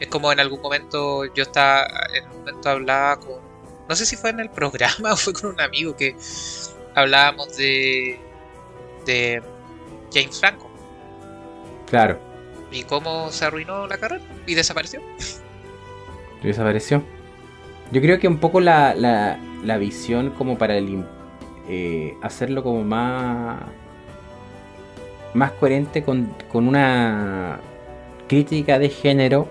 es como en algún momento yo estaba, en un momento hablaba con, no sé si fue en el programa [LAUGHS] o fue con un amigo que hablábamos de, de James Franco. Claro. ¿Y cómo se arruinó la carrera? ¿Y desapareció? desapareció. Yo creo que un poco la, la, la visión como para el, eh, hacerlo como más más coherente con, con una crítica de género,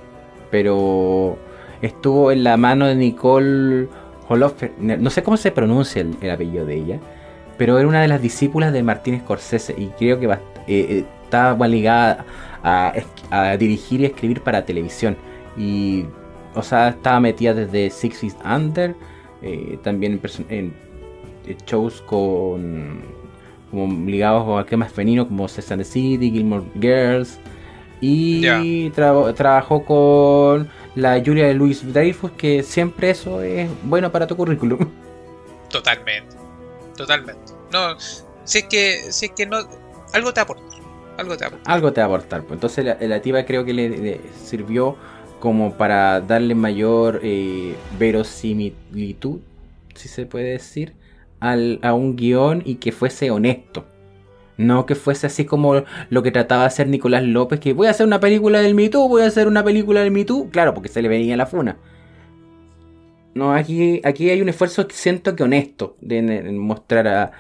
pero estuvo en la mano de Nicole Holofer, no sé cómo se pronuncia el, apellido de ella, pero era una de las discípulas de Martín Scorsese y creo que eh, eh, estaba ligada a, a, dirigir y escribir para televisión. Y, o sea, estaba metida desde Six Feet Under, eh, también en, shows con como ligados a temas femeninos como Sesame City, Gilmore Girls. Y trabajó con la Julia de Louis Dreyfus, que siempre eso es bueno para tu currículum. [LAUGHS] Totalmente, totalmente. No, si es que, si es que no, algo te aporta. Algo te aporta. Algo te va a aportar. Entonces la, la creo que le, sirvió como para darle mayor eh, verosimilitud, si se puede decir, al, a un guion y que fuese honesto. No que fuese así como lo que trataba de hacer Nicolás López, que voy a hacer una película del Me voy a hacer una película del Me Claro, porque se le venía la funa. No, aquí, aquí hay un esfuerzo siento que honesto de, mostrar a...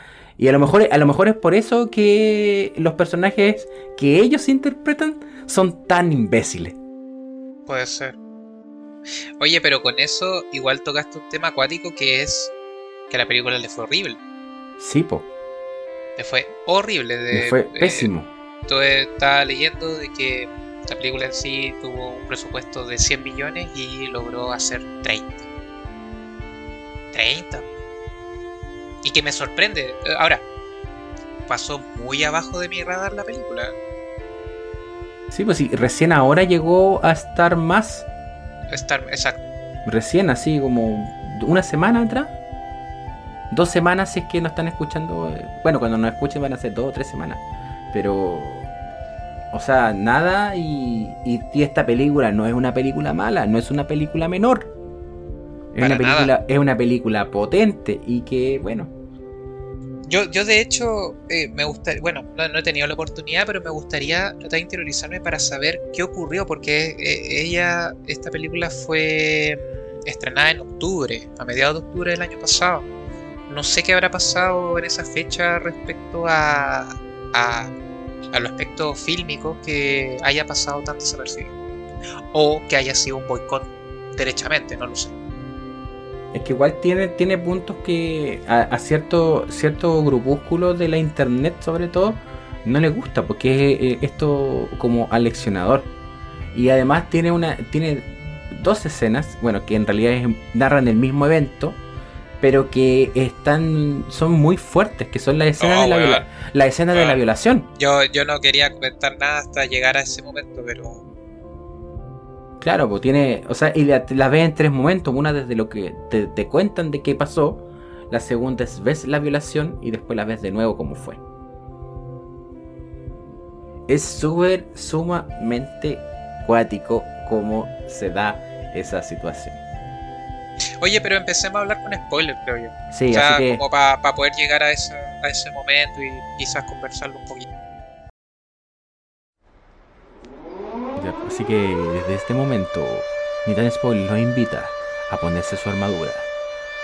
Y a lo, mejor, a lo mejor es por eso que los personajes que ellos interpretan son tan imbéciles. Puede ser. Oye, pero con eso igual tocaste un tema acuático que es que la película le fue horrible. Sí, po. Le fue horrible. le fue eh, pésimo. Entonces estaba leyendo de que la película en sí tuvo un presupuesto de 100 millones y logró hacer 30. 30. Y que me sorprende. Eh, ahora, pasó muy abajo de mi radar la película. Sí, pues sí, recién ahora llegó a estar más. Estar, exacto. Recién, así como una semana atrás dos semanas si es que no están escuchando. Eh, bueno, cuando nos escuchen van a ser dos o tres semanas. Pero. O sea, nada y, y, esta película no es una película mala, no es una película menor. Es, una película, es una película potente y que, bueno. Yo, yo de hecho, eh, me gustaría, bueno, no, he tenido la oportunidad, pero me gustaría tratar de interiorizarme para saber qué ocurrió, porque eh, ella, esta película fue estrenada en octubre, a mediados de octubre del año pasado no sé qué habrá pasado en esa fecha respecto a, a, a los aspectos fílmicos que haya pasado tan desapercibido. O que haya sido un boicot derechamente, no lo sé. Es que igual tiene, tiene puntos que a, cierto, cierto grupúsculo de la internet sobre todo no le gusta porque es eh, esto como aleccionador. Y además tiene una tiene dos escenas, bueno, que en realidad narran el mismo evento, pero que están son muy fuertes, que son las escenas, de, la, la escena de la violación. Yo, yo no quería comentar nada hasta llegar a ese momento, pero... Claro, pues tiene, o sea, y la, la ves en tres momentos, una desde lo que te, te, cuentan de qué pasó, la segunda es ves la violación y después la ves de nuevo cómo fue. Es súper, sumamente cuático cómo se da esa situación. Oye, pero empecemos a hablar con spoilers, creo yo. Sí, o sea, así que... como para poder llegar a, esa, a ese momento y quizás conversarlo un poquito. Así que desde este momento, Nitan Spoiler nos invita a ponerse su armadura,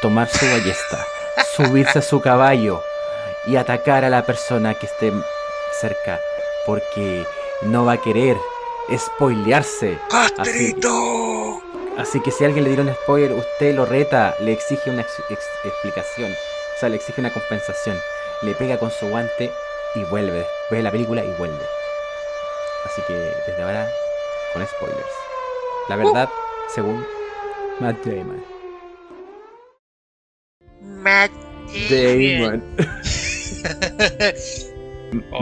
tomar su ballesta, [LAUGHS] subirse a su caballo y atacar a la persona que esté cerca, porque no va a querer spoilearse. ¡Castrito! Así que si alguien le diera un spoiler, usted lo reta, le exige una explicación, o sea, le exige una compensación, le pega con su guante y vuelve, ve la película y vuelve. Así que desde ahora, con spoilers. La verdad, según Matt Damon. Matt Damon.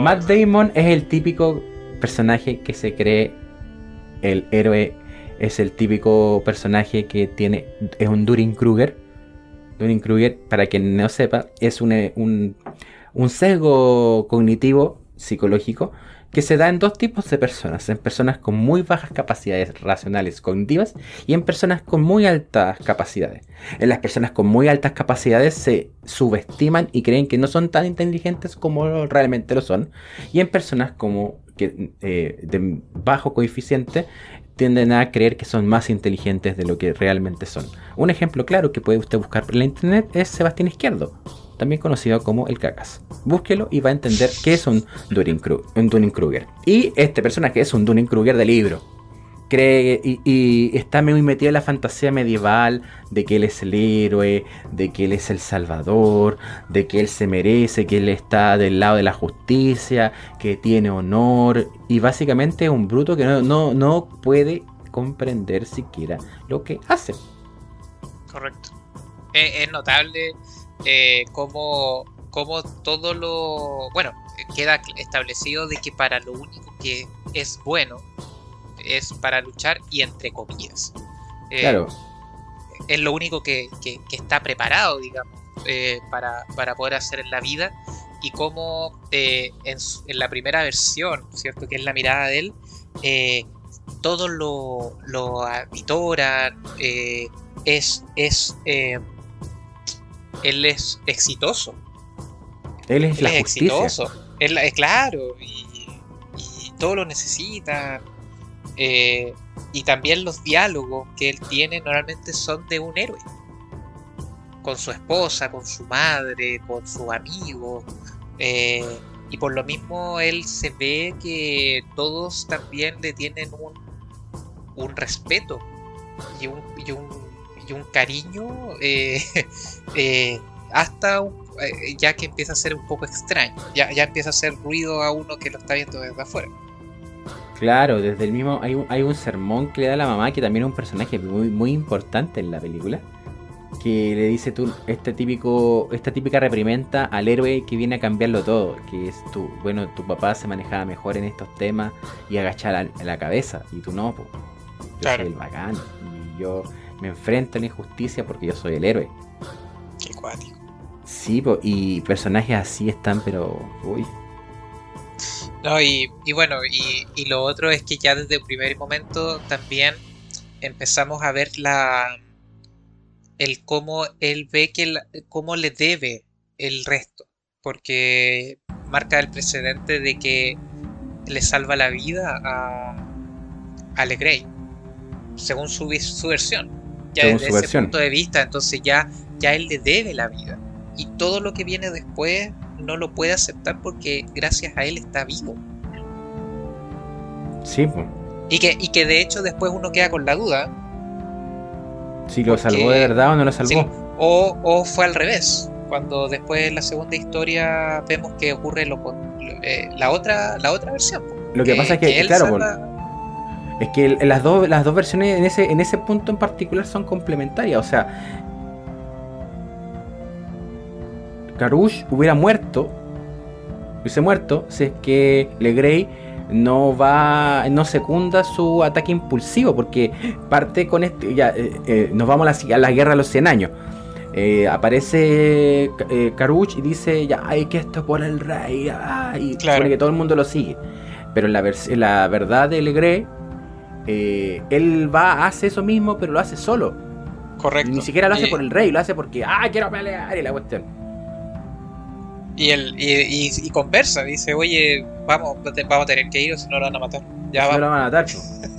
[LAUGHS] Matt Damon es el típico personaje que se cree el héroe es el típico personaje que tiene, es un Durin Kruger. Durin Kruger, para quien no sepa, es un, un, sesgo cognitivo psicológico que se da en dos tipos de personas, en personas con muy bajas capacidades racionales cognitivas y en personas con muy altas capacidades. En las personas con muy altas capacidades se subestiman y creen que no son tan inteligentes como realmente lo son y en personas como que, eh, de bajo coeficiente tienden a creer que son más inteligentes de lo que realmente son. Un ejemplo claro que puede usted buscar por la internet es Sebastián Izquierdo también conocido como el Cacas. Búsquelo y va a entender qué es un Dunning-Kruger. Y este personaje es un Dunning-Kruger de libro. Cree y, está muy metido en la fantasía medieval de que él es el héroe, de que él es el salvador, de que él se merece, que él está del lado de la justicia, que tiene honor. Y básicamente es un bruto que no, no puede comprender siquiera lo que hace. Correcto. Es, notable eh, como, como todo lo... Bueno, queda establecido de que para lo único que es bueno es para luchar y entre comillas. Eh, claro. Es lo único que, está preparado, digamos, eh, para, poder hacer en la vida. Y como en, la primera versión, ¿cierto? Que es la mirada de él, todos lo, lo habitoran, es, es él es exitoso. Él es la exitoso. Él es claro, y, todo lo necesita. Eh, y también los diálogos que él tiene normalmente son de un héroe. Con su esposa, con su madre, con su amigo. Eh, y por lo mismo él se ve que todos también le tienen un, un respeto y un, y un y un cariño eh, [LAUGHS] eh, hasta eh, ya que empieza a ser un poco extraño, ya, ya empieza a hacer ruido a uno que lo está viendo desde afuera. Claro, desde el mismo hay un, hay un sermón que le da a la mamá que también es un personaje muy, muy importante en la película que le dice tú este típico esta típica reprimenda al héroe que viene a cambiarlo todo que es tu bueno tu papá se manejaba mejor en estos temas y agachar la, cabeza y tú no pues yo soy el bacán y yo me enfrento a la injusticia porque yo soy el héroe. Qué cuático. Sí, y personajes así están, pero. Uy. No, y, bueno, y, lo otro es que ya desde el primer momento también empezamos a ver la. el cómo él ve que. cómo le debe el resto. Porque marca el precedente de que le salva la vida a, a Legrey, según su, su versión ya desde ese punto de vista, entonces ya, ya él le debe la vida. Y todo lo que viene después no lo puede aceptar porque gracias a él está vivo. Sí, pues. Y que, y que de hecho después uno queda con la duda. Si lo salvó de verdad o no lo salvó. o, fue al revés. Cuando después en la segunda historia vemos que ocurre lo, eh, la, otra, la otra versión. Lo que, pasa es que, claro, es que las, dos, las dos versiones en ese, en ese punto en particular son complementarias. O sea, Karush hubiera muerto, hubiese muerto, si es que Legrey no va, no secunda su ataque impulsivo, porque parte con este, ya, eh, eh, nos vamos a la, guerra de los 100 años. Eh, aparece Karush y dice, ya, hay que esto por el rey, y claro. que todo el mundo lo sigue. Pero la, la verdad de Legrey eh, él va, hace eso mismo, pero lo hace solo. Correcto. Ni siquiera lo hace por el rey, lo hace porque, ah, quiero pelear y la cuestión. Y, él, y, conversa, dice, oye, vamos, vamos a tener que ir o si no lo van a matar. Ya no lo van a matar.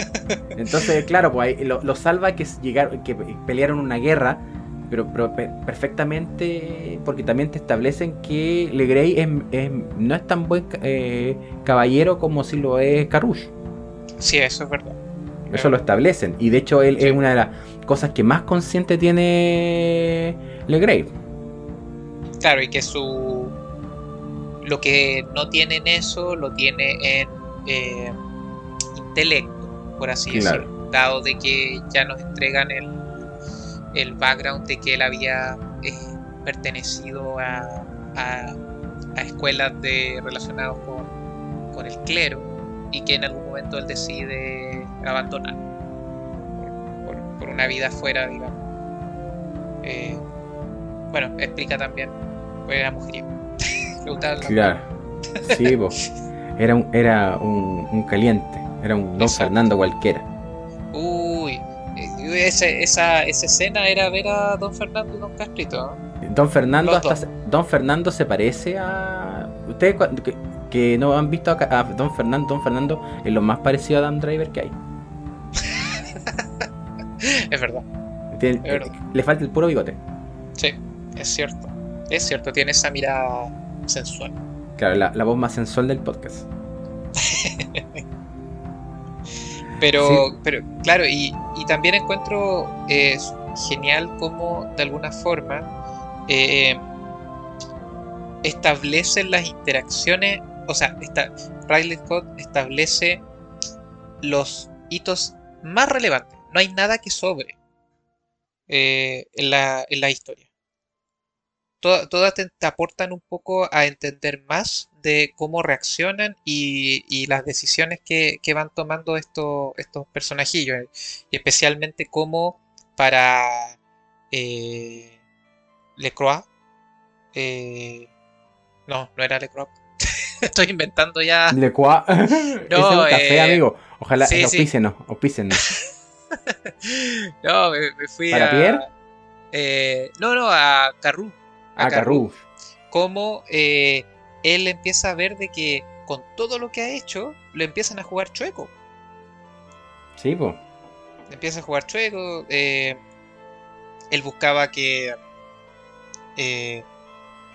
[LAUGHS] Entonces, claro, pues lo, salva que, llegar, que pelearon una guerra, pero, perfectamente, porque también te establecen que Legrey no es tan buen eh, caballero como si lo es Carush. Sí, eso es verdad. Eso lo establecen. Y de hecho, él es una de las cosas que más consciente tiene Legrave. Claro, y que su. Lo que no tiene en eso, lo tiene en eh, intelecto, por así decirlo. Dado de que ya nos entregan el, el background de que él había eh, pertenecido a, a, escuelas de, relacionadas con, con el clero y que en algún momento él decide abandonar por, una vida fuera, digamos. Eh, bueno, explica también, pues era mujeriego. [LAUGHS] claro, sí, Era un, era un, caliente, era un Don Fernando cualquiera. Uy, eh, esa, esa escena era ver a Don Fernando y Don Castrito. Don Fernando hasta Don Fernando se parece a. Ustedes que, no han visto a, Don Fernando, Don Fernando es lo más parecido a Dan Driver que hay. [LAUGHS] es verdad. Le falta el puro bigote. Sí, es cierto. Es cierto, tiene esa mirada sensual. Claro, la, voz más sensual del podcast. [LAUGHS] pero, pero, claro, y, también encuentro eh, genial como de alguna forma eh, establecen las interacciones, o sea, esta, Riley Scott establece los hitos más relevantes. No hay nada que sobre eh, en, la, en la historia todas te, aportan un poco a entender más de cómo reaccionan y, las decisiones que, van tomando estos, estos personajillos. Y especialmente cómo para eh, Lecroix. Eh, no, no era Lecroix. [LAUGHS] Estoy inventando ya. Lecroix. [LAUGHS] no, es café, eh, amigo. Ojalá sí, opícenos, [LAUGHS] [LAUGHS] no, me, fui ¿Para a. Pierre? Eh, no, no, a Carru a, Carruf. Cómo eh, él empieza a ver de que con todo lo que ha hecho, lo empiezan a jugar chueco. Sí, pues. Empieza a jugar chueco. Eh, él buscaba que eh,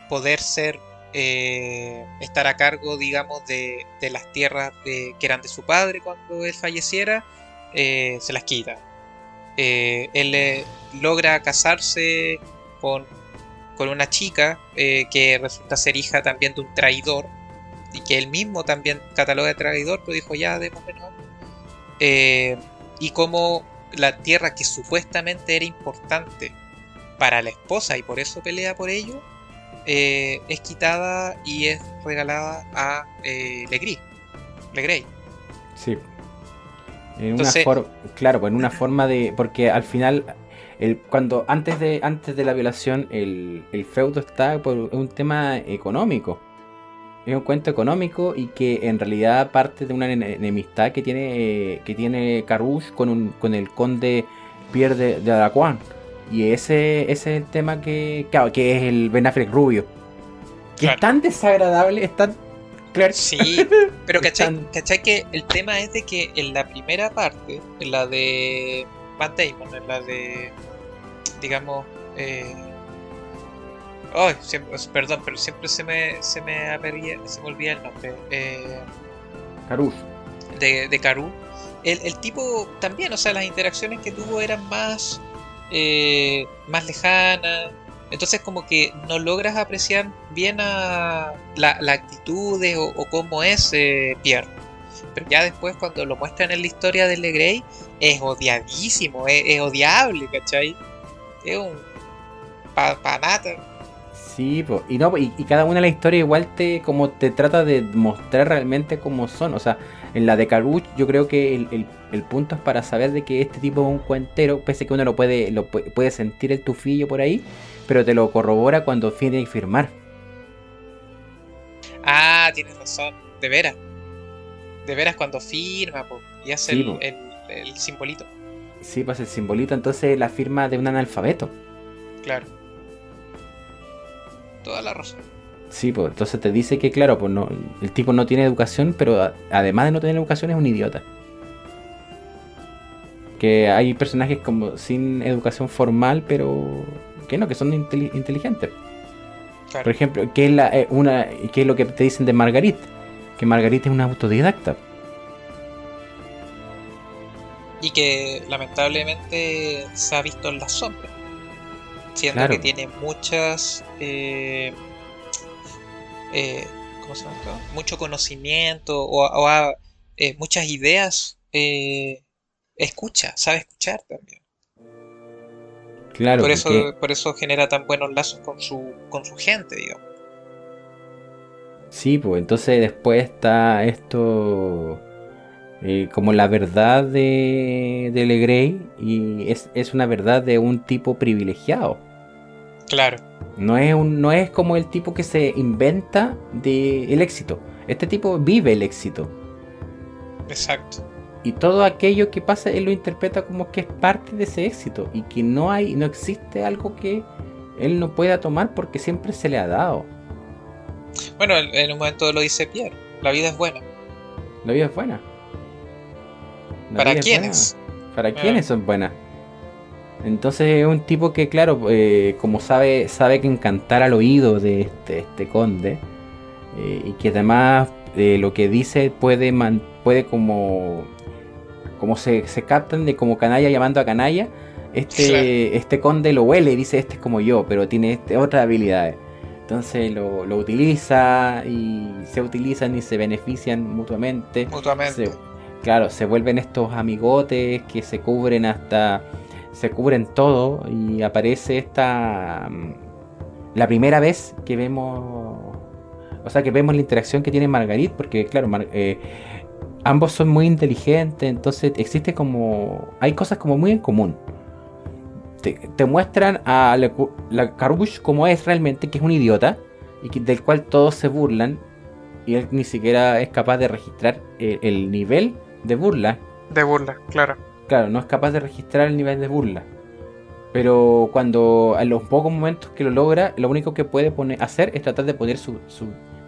poder ser, estar a cargo, digamos, de, las tierras que eran de su padre cuando él falleciera, se las quita. él logra casarse con con una chica eh, que resulta ser hija también de un traidor y que él mismo también cataloga de traidor, pero dijo ya, de eh, y como la tierra que supuestamente era importante para la esposa y por eso pelea por ello, eh, es quitada y es regalada a eh, Legris, Legrey. Sí. En una claro, pues en una forma de. Porque al final cuando antes de, antes de la violación el, feudo está por un tema económico. Es un cuento económico y que en realidad parte de una enemistad que tiene que tiene Carouche con, un, con el conde Pierre de, de Y ese, ese, es el tema que, que es el Ben Affleck rubio. Que es tan desagradable, es tan Claro. Sí, [LAUGHS] pero ¿cachai, ¿cachai, que el tema es de que en la primera parte, en la de Matt Damon, en la de digamos, eh, siempre, perdón, pero siempre se me, se me, se me olvida el nombre. Eh, De, de Caru. El, el, tipo también, o sea, las interacciones que tuvo eran más, eh, más lejanas. Entonces como que no logras apreciar bien a la, la actitudes o, cómo es eh, Pierre. Pero ya después cuando lo muestran en la historia de Legrey, es odiadísimo, es, odiable, ¿cachai? es un panata. Sí, y no y, cada una de las historias igual te como te trata de mostrar realmente cómo son. O sea, en la de Caruch yo creo que el, punto es para saber de que este tipo es un cuentero, pese que uno lo puede, lo puede sentir el tufillo por ahí, pero te lo corrobora cuando tiene que firmar. Ah, tienes razón, de veras. De veras cuando firma y hace el, el simbolito. Sí, pues el simbolito entonces la firma de un analfabeto. Claro. Toda la razón. Sí, pues entonces te dice que, claro, pues no, el tipo no tiene educación, pero además de no tener educación es un idiota. Que hay personajes como sin educación formal, pero que no, que son inteligentes. Por ejemplo, ¿qué es, la, eh, una, ¿qué es lo que te dicen de Margarit? Que Margarit es una autodidacta. y que lamentablemente se ha visto en la sombra, siendo que tiene muchas eh, eh, ¿cómo se llama? mucho conocimiento o, eh, muchas ideas escucha, sabe escuchar también. Claro, por eso, por eso genera tan buenos lazos con su, con su gente, digamos. Sí, pues entonces después está esto eh, como la verdad de, de Legrey y es, una verdad de un tipo privilegiado. Claro. No es, un, no es como el tipo que se inventa de el éxito. Este tipo vive el éxito. Exacto. Y todo aquello que pasa, él lo interpreta como que es parte de ese éxito. Y que no hay, no existe algo que él no pueda tomar porque siempre se le ha dado. Bueno, en un momento lo dice Pierre, la vida es buena. La vida es buena. ¿Para quiénes? ¿Para ah. quiénes son buenas? Entonces es un tipo que, claro, eh, como sabe, sabe que encantar al oído de este, este conde, eh, y que además eh, lo que dice puede, puede como, como se, se, captan de como canalla llamando a canalla, este, este conde lo huele y dice, este es como yo, pero tiene este, otras habilidades. Entonces lo, lo, utiliza y se utilizan y se benefician mutuamente. Mutuamente. claro, se vuelven estos amigotes que se cubren hasta se cubren todo y aparece esta mm, la primera vez que vemos o sea que vemos la interacción que tiene Margarit porque claro eh, ambos son muy inteligentes entonces existe como hay cosas como muy en común. Te, muestran a la, la como es realmente que es un idiota y del cual todos se burlan y él ni siquiera es capaz de registrar el, el nivel de burla. De burla claro. Claro, no es capaz de registrar el nivel de burla. Pero cuando a los pocos momentos que lo logra, lo único que puede poner, hacer es tratar de poner su,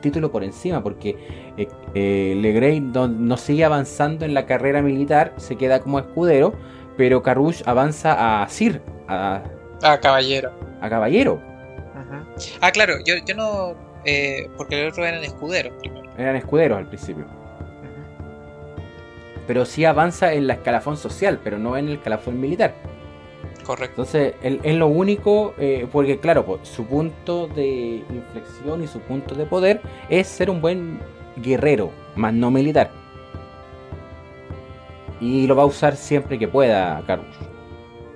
título por encima, porque eh, eh Legrey no, sigue avanzando en la carrera militar, se queda como escudero, pero Carouche avanza a Sir, a, a caballero. A caballero. Ah, claro, yo, yo no. Eh, porque el otro eran escuderos primero. Eran escuderos al principio pero sí avanza en la escalafón social, pero no en el escalafón militar. Correcto. Entonces, es lo único, eh, porque claro, pues, su punto de inflexión y su punto de poder es ser un buen guerrero, más no militar. Y lo va a usar siempre que pueda, Carlos.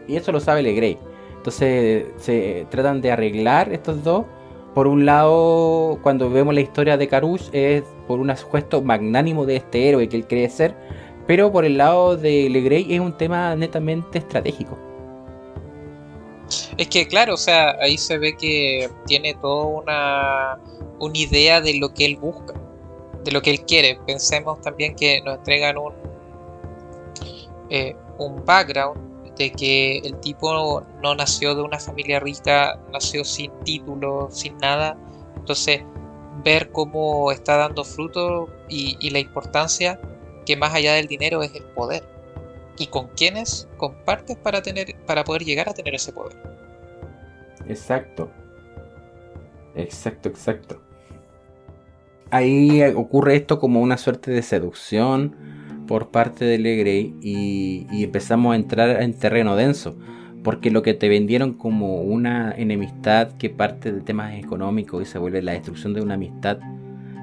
Y eso lo sabe Legrey. Entonces, se tratan de arreglar estos dos. Por un lado, cuando vemos la historia de Carush, es por un gesto magnánimo de este héroe que él cree ser, pero por el lado de Legrey es un tema netamente estratégico. Es que claro, o sea, ahí se ve que tiene toda una, idea de lo que él busca, de lo que él quiere. Pensemos también que nos entregan un, eh, un background de que el tipo no nació de una familia rica, nació sin título, sin nada. Entonces, ver cómo está dando fruto y, y la importancia que más allá del dinero es el poder. ¿Y con quiénes compartes para, tener, para poder llegar a tener ese poder? Exacto. Exacto, exacto. Ahí ocurre esto como una suerte de seducción por parte de Legrey y, empezamos a entrar en terreno denso. Porque lo que te vendieron como una enemistad que parte de temas económicos y se vuelve la destrucción de una amistad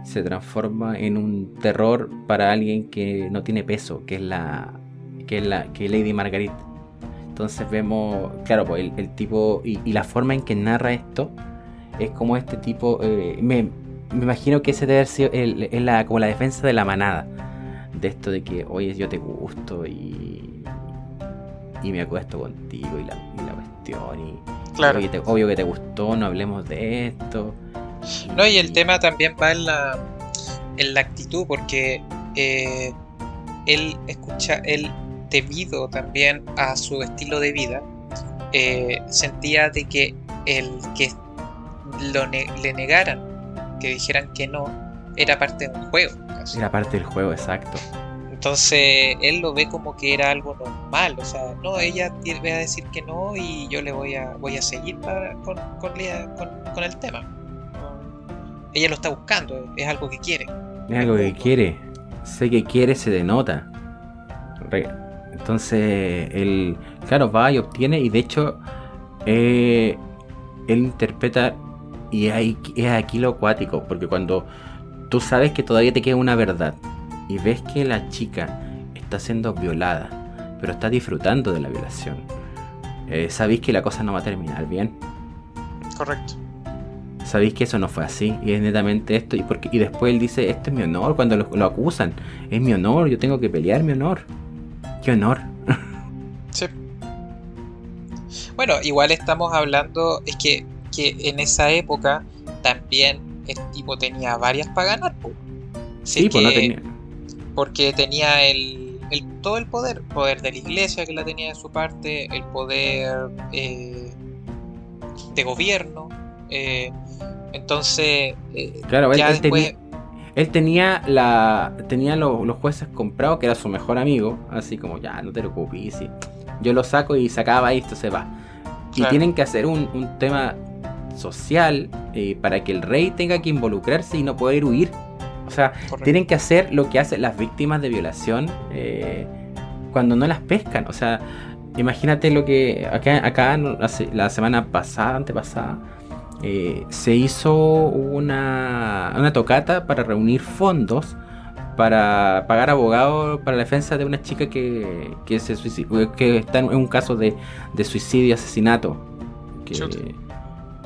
se transforma en un terror para alguien que no tiene peso, que es la que es la que Lady Margaret. Entonces vemos, claro, pues el, tipo y, la forma en que narra esto es como este tipo, eh, me, imagino que ese debe ser es la, como la defensa de la manada, de esto de que, oye, yo te gusto y, y me acuesto contigo y la, y la cuestión y, claro. obvio que te gustó, no hablemos de esto. No, y el tema también va en la, en la actitud, porque eh, él escucha, él debido también a su estilo de vida, eh, sentía de que el que lo le negaran, que dijeran que no, era parte de un juego. Era parte del juego, exacto. Entonces él lo ve como que era algo normal, o sea, no, ella va a decir que no y yo le voy a, voy a seguir para, con, con, con el tema ella lo está buscando, es algo que quiere. Es algo que quiere. Sé que quiere, se denota. Entonces, él, claro, va y obtiene, y de hecho, eh, él interpreta, y es aquí lo acuático, porque cuando tú sabes que todavía te queda una verdad, y ves que la chica está siendo violada, pero está disfrutando de la violación, eh, sabéis que la cosa no va a terminar bien. Correcto sabéis que eso no fue así y es netamente esto y porque y después él dice esto es mi honor cuando lo, acusan es mi honor yo tengo que pelear mi honor qué honor sí bueno igual estamos hablando es que, que en esa época también el tipo tenía varias para ganar sí, pues no tenía. Porque tenía el, todo el poder, poder de la iglesia que la tenía de su parte, el poder eh, de gobierno. Eh, entonces, eh, claro, ya él, después... él, tenía, la tenía los, jueces comprados, que era su mejor amigo, así como ya, no te preocupes, yo lo saco y sacaba esto se va. Y tienen que hacer un, un tema social eh, para que el rey tenga que involucrarse y no poder huir. O sea, tienen que hacer lo que hacen las víctimas de violación eh, cuando no las pescan. O sea, imagínate lo que acá, acá la semana pasada, antepasada, eh, se hizo una, una tocata para reunir fondos para pagar abogados para la defensa de una chica que, que, se que está en un caso de, de suicidio, asesinato. Que,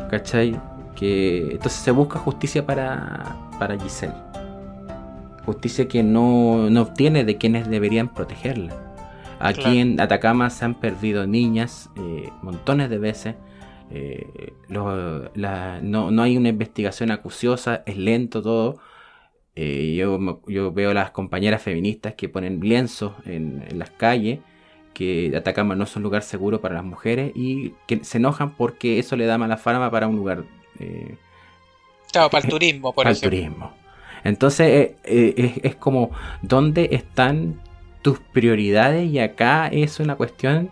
¿Cachai? Que entonces se busca justicia para, para Giselle. Justicia que no, obtiene de quienes deberían protegerla. Aquí en Atacama se han perdido niñas eh, montones de veces. Eh, no, hay una investigación acuciosa, es lento todo. Eh, yo, yo, veo las compañeras feministas que ponen lienzos en, en las calles que Atacama no es un lugar seguro para las mujeres y que se enojan porque eso le da mala fama para un lugar. Eh, claro, para el turismo, por para el turismo. Entonces eh, eh, es, como, ¿dónde están tus prioridades? Y acá es una cuestión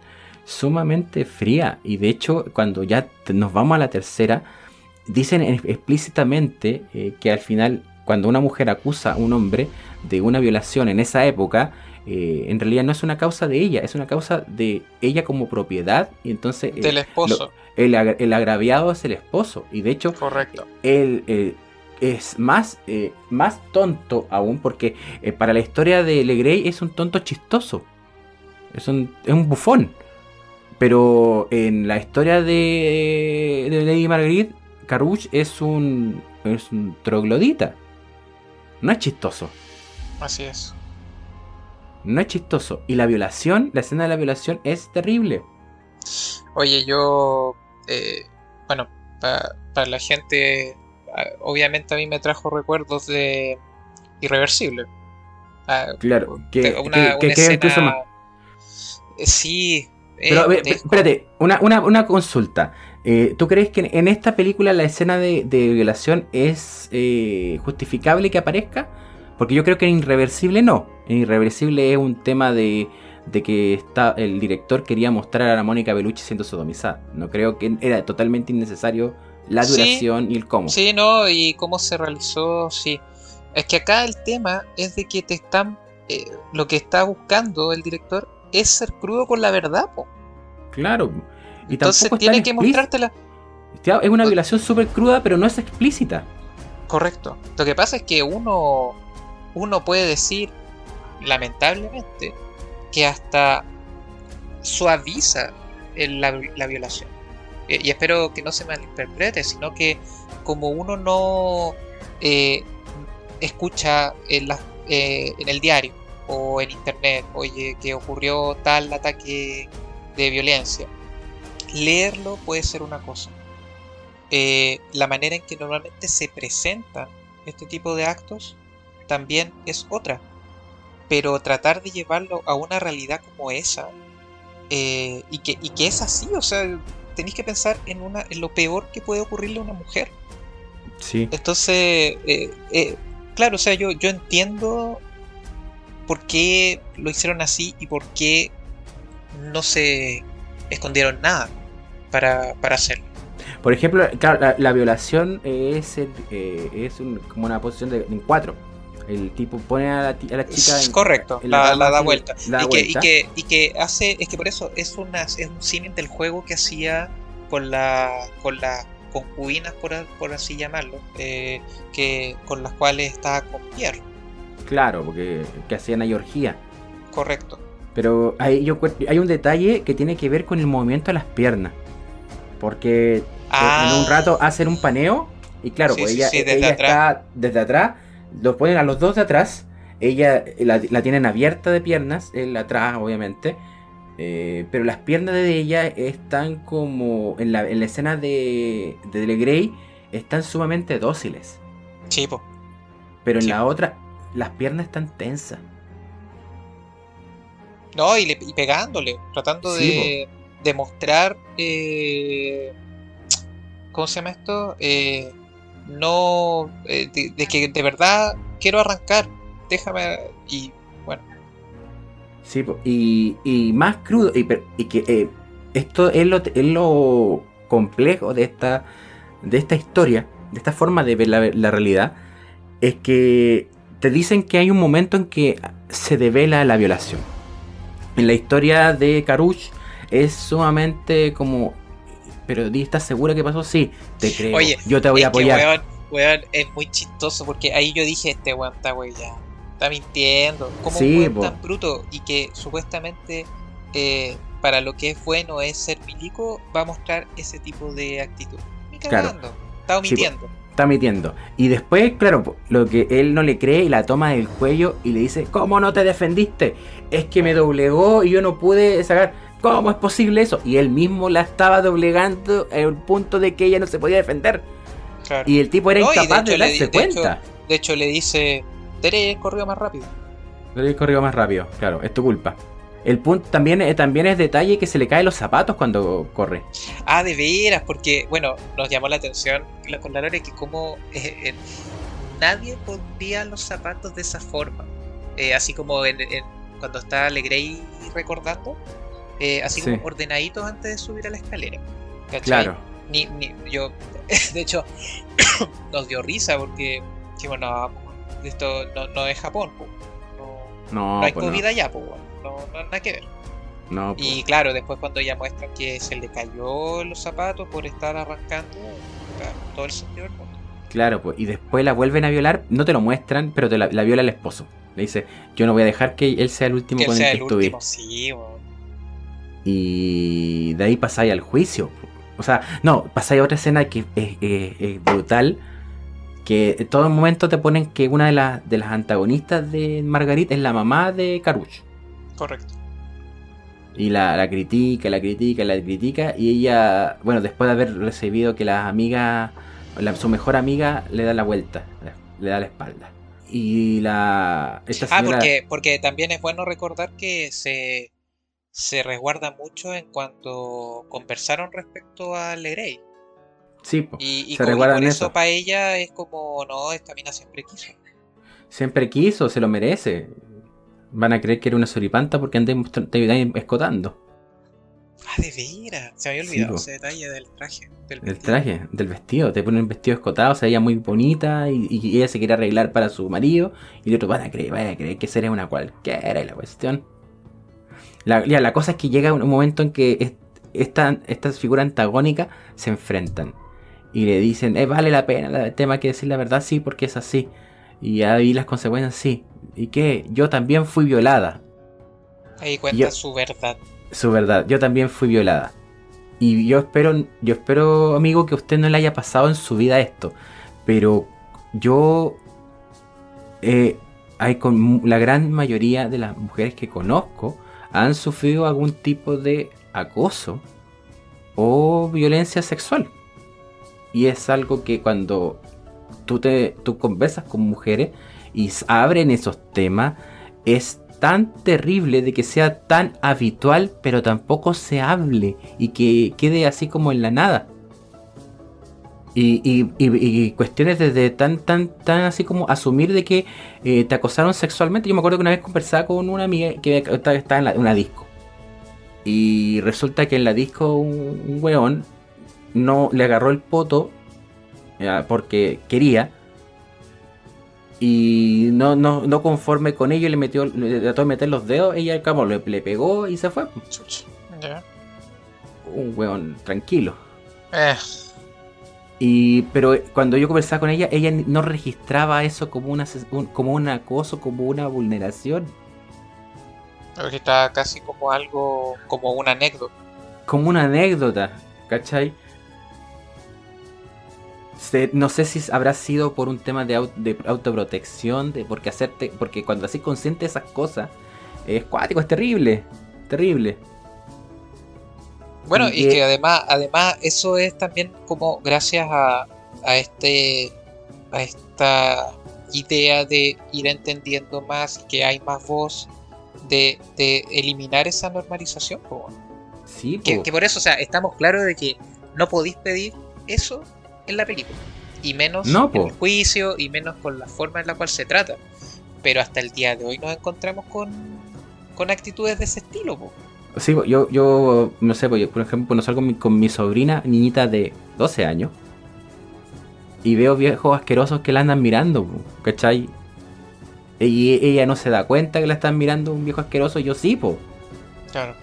sumamente fría. Y de hecho, cuando ya nos vamos a la tercera, dicen explícitamente que al final, cuando una mujer acusa a un hombre de una violación en esa época, eh, en realidad no es una causa de ella, es una causa de ella como propiedad. Y entonces. Eh, Del esposo. el, agraviado es el esposo. Y de hecho. Correcto. Él eh, es más, más tonto aún, porque para la historia de Legrey es un tonto chistoso. Es un, es un bufón. Pero en la historia de, de Lady Marguerite, Carouche es un, es un troglodita. No es chistoso. Así es no es chistoso. Y la violación, la escena de la violación es terrible. Oye, yo, eh, bueno, para la gente, obviamente a mí me trajo recuerdos de Irreversible. claro, que, una, escena... Sí. Pero, espérate, una, una, consulta. Eh, ¿Tú crees que en esta película la escena de, violación es eh, justificable que aparezca? Porque yo creo que en Irreversible no. En Irreversible es un tema de, que está, el director quería mostrar a la Mónica Bellucci siendo sodomizada. No creo que era totalmente innecesario la duración y el cómo. Sí, no, y cómo se realizó, sí. Es que acá el tema es de que te están. Eh, lo que está buscando el director es ser crudo con la verdad, po. Claro. Y Entonces tiene que mostrártela. Es una violación súper cruda, pero no es explícita. Correcto. Lo que pasa es que uno uno puede decir, lamentablemente, que hasta suaviza la, violación. Y, espero que no se malinterprete, sino que como uno no eh, escucha en, eh, en el diario o en internet, oye, que ocurrió tal ataque de violencia, leerlo puede ser una cosa. Eh, la manera en que normalmente se presentan este tipo de actos también es otra. Pero tratar de llevarlo a una realidad como esa, eh, y, que, y que es así, o sea, tenéis que pensar en, una, en lo peor que puede ocurrirle a una mujer. Sí. Entonces, eh, eh, claro, o sea, yo, yo entiendo por qué lo hicieron así y por qué no se escondieron nada para, para hacerlo. Por ejemplo, claro, la, violación es, es como una posición de, en cuatro el tipo pone a la, a la chica. En, Correcto, la, da vuelta. y, Que, y, que, y, que, hace. Es que por eso es, una, es un símil del juego que hacía con la con las concubinas, por, por así llamarlo, eh, que con las cuales estaba con Pierre. Claro, porque que hacían a orgía. Correcto. Pero hay, yo, hay un detalle que tiene que ver con el movimiento de las piernas. Porque en un ah. rato hacen un paneo y claro, pues ella, ella está desde atrás los ponen a los dos de atrás. Ella la, tienen abierta de piernas, él atrás, obviamente. Eh, pero las piernas de ella están como. En la, en la escena de, de Grey, están sumamente dóciles. Chipo. Pero en la otra. Las piernas están tensas. No, y, le, y pegándole, tratando de, demostrar eh, ¿cómo se llama esto? Eh, no, eh, de, que de verdad quiero arrancar, déjame, y bueno. Sí, y, y más crudo, y, y que eh, esto es lo, es lo complejo de esta, de esta historia, de esta forma de ver la, realidad, es que te dicen que hay un momento en que se devela la violación. En la historia de Karush es sumamente como pero ¿estás segura que pasó? Sí, te creo. Oye, yo te voy a apoyar. weón, es muy chistoso porque ahí yo dije, este weón está ya. Está mintiendo. Como un weón tan bruto y que supuestamente eh, para lo que es bueno es ser milico, va a mostrar ese tipo de actitud. Claro. Está mintiendo. Está mintiendo. Y después, claro, lo que él no le cree y la toma del cuello y le dice, ¿cómo no te defendiste? Es que me doblegó y yo no pude sacar ¿Cómo es posible eso? Y él mismo la estaba doblegando en el punto de que ella no se podía defender. Y el tipo era incapaz de, darse cuenta. de hecho, le dice: Tere corrió más rápido. Tere corrió más rápido, claro, es tu culpa. El punto también, eh, también es detalle que se le caen los zapatos cuando corre. Ah, de veras, porque, bueno, nos llamó la atención con la Lore que como eh, nadie pondría los zapatos de esa forma. Eh, así como en, cuando está Legrey recordando, eh, así como ordenaditos antes de subir a la escalera. Claro. Ni, yo, [COUGHS] de hecho, [COUGHS] nos dio risa porque, bueno, esto no, es Japón, no, no, hay pues comida ya, pues, no, no, nada que ver. No, Y pues. claro, después cuando ella muestra que se le cayó los zapatos por estar arrancando, todo el sentido del mundo. Claro, pues, y después la vuelven a violar, no te lo muestran, pero te la, viola el esposo. Le dice, yo no voy a dejar que él sea el último con el que estuve. Sí, y de ahí pasáis al juicio. O sea, no, pasáis a otra escena que es, brutal. Que en todo momento te ponen que una de, de las antagonistas de Margarita es la mamá de Caruch. Correcto. Y la, la, critica, la critica, la critica. Y ella, bueno, después de haber recibido que las amigas, su mejor amiga le da la vuelta, le da la espalda. Y la. Ah, porque, porque también es bueno recordar que se se resguarda mucho en cuanto conversaron respecto a Legrey. Sí, y, se por eso, para ella es como, no, esta mina siempre quiso. Siempre quiso, se lo merece. Van a creer que era una soripanta porque andé escotando. Ah, de veras, se había olvidado ese detalle del traje. Del traje, del vestido. Te ponen un vestido escotado, o sea, ella muy bonita y, ella se quiere arreglar para su marido. Y el otro van a creer, van a creer que sería una cualquiera y la cuestión. La, ya, la cosa es que llega un momento en que estas figuras antagónicas se enfrentan y le dicen, eh, vale la pena, el tema que decir la verdad, sí, porque es así. Y ahí las consecuencias, sí. ¿Y qué? Yo también fui violada. Ahí cuenta su verdad. Su verdad, yo también fui violada. Y yo espero, yo espero, amigo, que usted no le haya pasado en su vida esto. Pero yo, eh, hay con la gran mayoría de las mujeres que conozco, han sufrido algún tipo de acoso o violencia sexual. Y es algo que cuando tú, te, tú conversas con mujeres y abren esos temas, es tan terrible de que sea tan habitual, pero tampoco se hable y que quede así como en la nada. Y, cuestiones desde tan, tan, tan así como asumir de que eh, te acosaron sexualmente. Yo me acuerdo que una vez conversaba con una amiga que estaba en una disco. Y resulta que en la disco un, un weón no le agarró el poto porque quería. Y no, no, conforme con ello, le metió, le trató de meter los dedos, ella como le, le pegó y se fue. Un weón tranquilo. Eh. Y, pero cuando yo conversaba con ella, ella no registraba eso como, una, un, como un acoso, como una vulneración. Que está casi como algo, como una anécdota. Como una anécdota, ¿cachai? No sé si habrá sido por un tema de, autoprotección, de porque hacerte, porque cuando así consciente esas cosas, es cuático, es terrible, terrible. Bueno, y, que además, además eso es también como gracias a, a este a esta idea de ir entendiendo más, que hay más voz, de, eliminar esa normalización. Sí, que, por eso, o sea, estamos claros de que no podéis pedir eso en la película. Y menos en el juicio, y menos con la forma en la cual se trata. Pero hasta el día de hoy nos encontramos con, con actitudes de ese estilo. Po. Sí, yo, yo no sé, por ejemplo, cuando salgo con mi, sobrina, niñita de 12 años, y veo viejos asquerosos que la andan mirando, ¿cachai? Y ella no se da cuenta que la están mirando un viejo asqueroso, yo sí, po. Claro.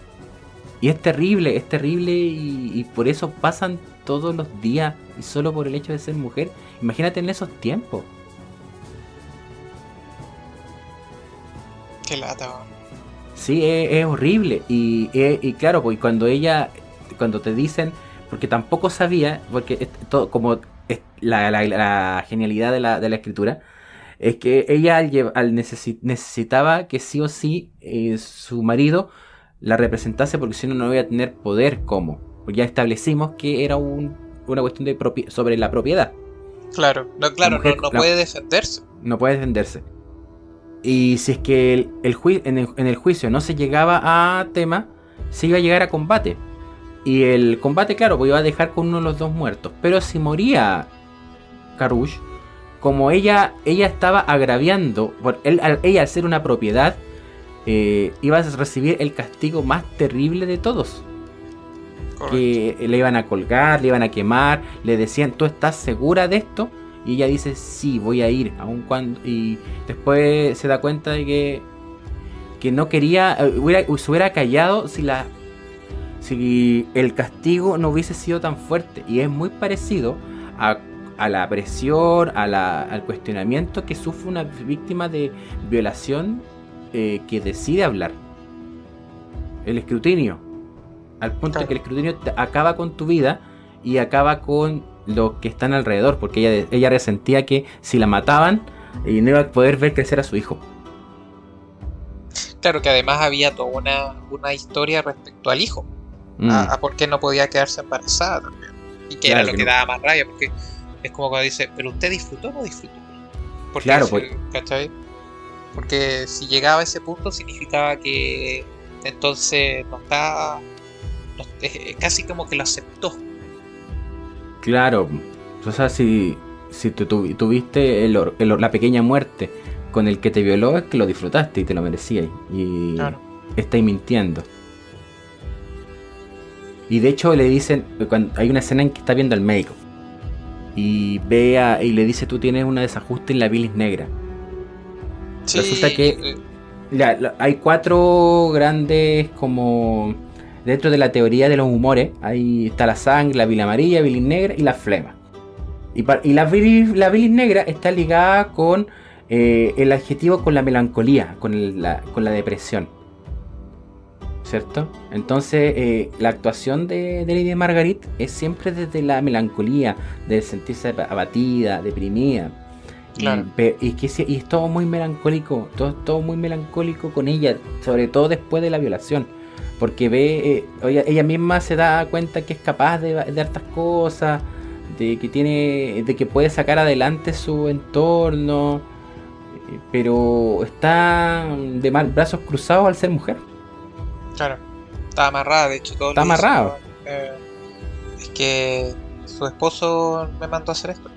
Y es terrible, es terrible y, por eso pasan todos los días y solo por el hecho de ser mujer. Imagínate en esos tiempos. Qué lata. Sí, es, horrible. Y, y, claro, pues cuando ella, cuando te dicen, porque tampoco sabía, porque todo, como la, la, genialidad de la, de la escritura, es que ella al, necesitaba que sí o sí eh, su marido la representase porque si no no iba a tener poder como. Porque ya establecimos que era un, una cuestión de sobre la propiedad. Claro, no, claro, no, puede defenderse. No puede defenderse. Y si es que el, en, el, juicio no se llegaba a tema, se iba a llegar a combate. Y el combate, claro, pues iba a dejar con uno de los dos muertos. Pero si moría Karush, como ella, ella estaba agraviando, por ella al ser una propiedad, eh, iba a recibir el castigo más terrible de todos. Que le iban a colgar, le iban a quemar, le decían, ¿tú estás segura de esto? Y ella dice, sí, voy a ir, aun cuando... Y después se da cuenta de que, que no quería, eh, hubiera, se hubiera callado si, la, si el castigo no hubiese sido tan fuerte. Y es muy parecido a, la presión, a la, al cuestionamiento que sufre una víctima de violación eh, que decide hablar. El escrutinio. Al punto de que el escrutinio acaba con tu vida y acaba con los que están alrededor. Porque ella, ella resentía que si la mataban, y no iba a poder ver crecer a su hijo. Claro que además había toda una, una historia respecto al hijo. Mm. A, por qué no podía quedarse embarazada también. Y que era lo que, daba más rabia. Porque es como cuando dice, pero usted disfrutó o no disfrutó. Porque claro, pues, ¿cachai? Porque si llegaba a ese punto significaba que entonces no está. Casi como que lo aceptó. Claro. O sea, si, si tú tuviste la pequeña muerte con el que te violó, es que lo disfrutaste y te lo merecías. Y claro. estáis mintiendo. Y de hecho le dicen, cuando hay una escena en que está viendo al médico. Y ve y le dice, tú tienes una desajuste en la bilis negra. Resulta que hay cuatro grandes como dentro de la teoría de los humores. Ahí está la sangre, la bilis amarilla, bilis negra y la flema. Y, y la, bilis, la bilis negra está ligada con eh, el adjetivo con la melancolía, con, la, con la depresión. ¿Cierto? Entonces, eh, la actuación de, de Lady Margaret es siempre desde la melancolía, de sentirse abatida, deprimida. Y, que, y es todo muy melancólico, todo, todo muy melancólico con ella, sobre todo después de la violación. Porque ve, eh, ella, misma se da cuenta que es capaz de, de hartas cosas, de que tiene, de que puede sacar adelante su entorno, eh, pero está de mal, brazos cruzados al ser mujer. Claro, está amarrada, de hecho todo. Está amarrado. Eh, es que su esposo me mandó a hacer esto.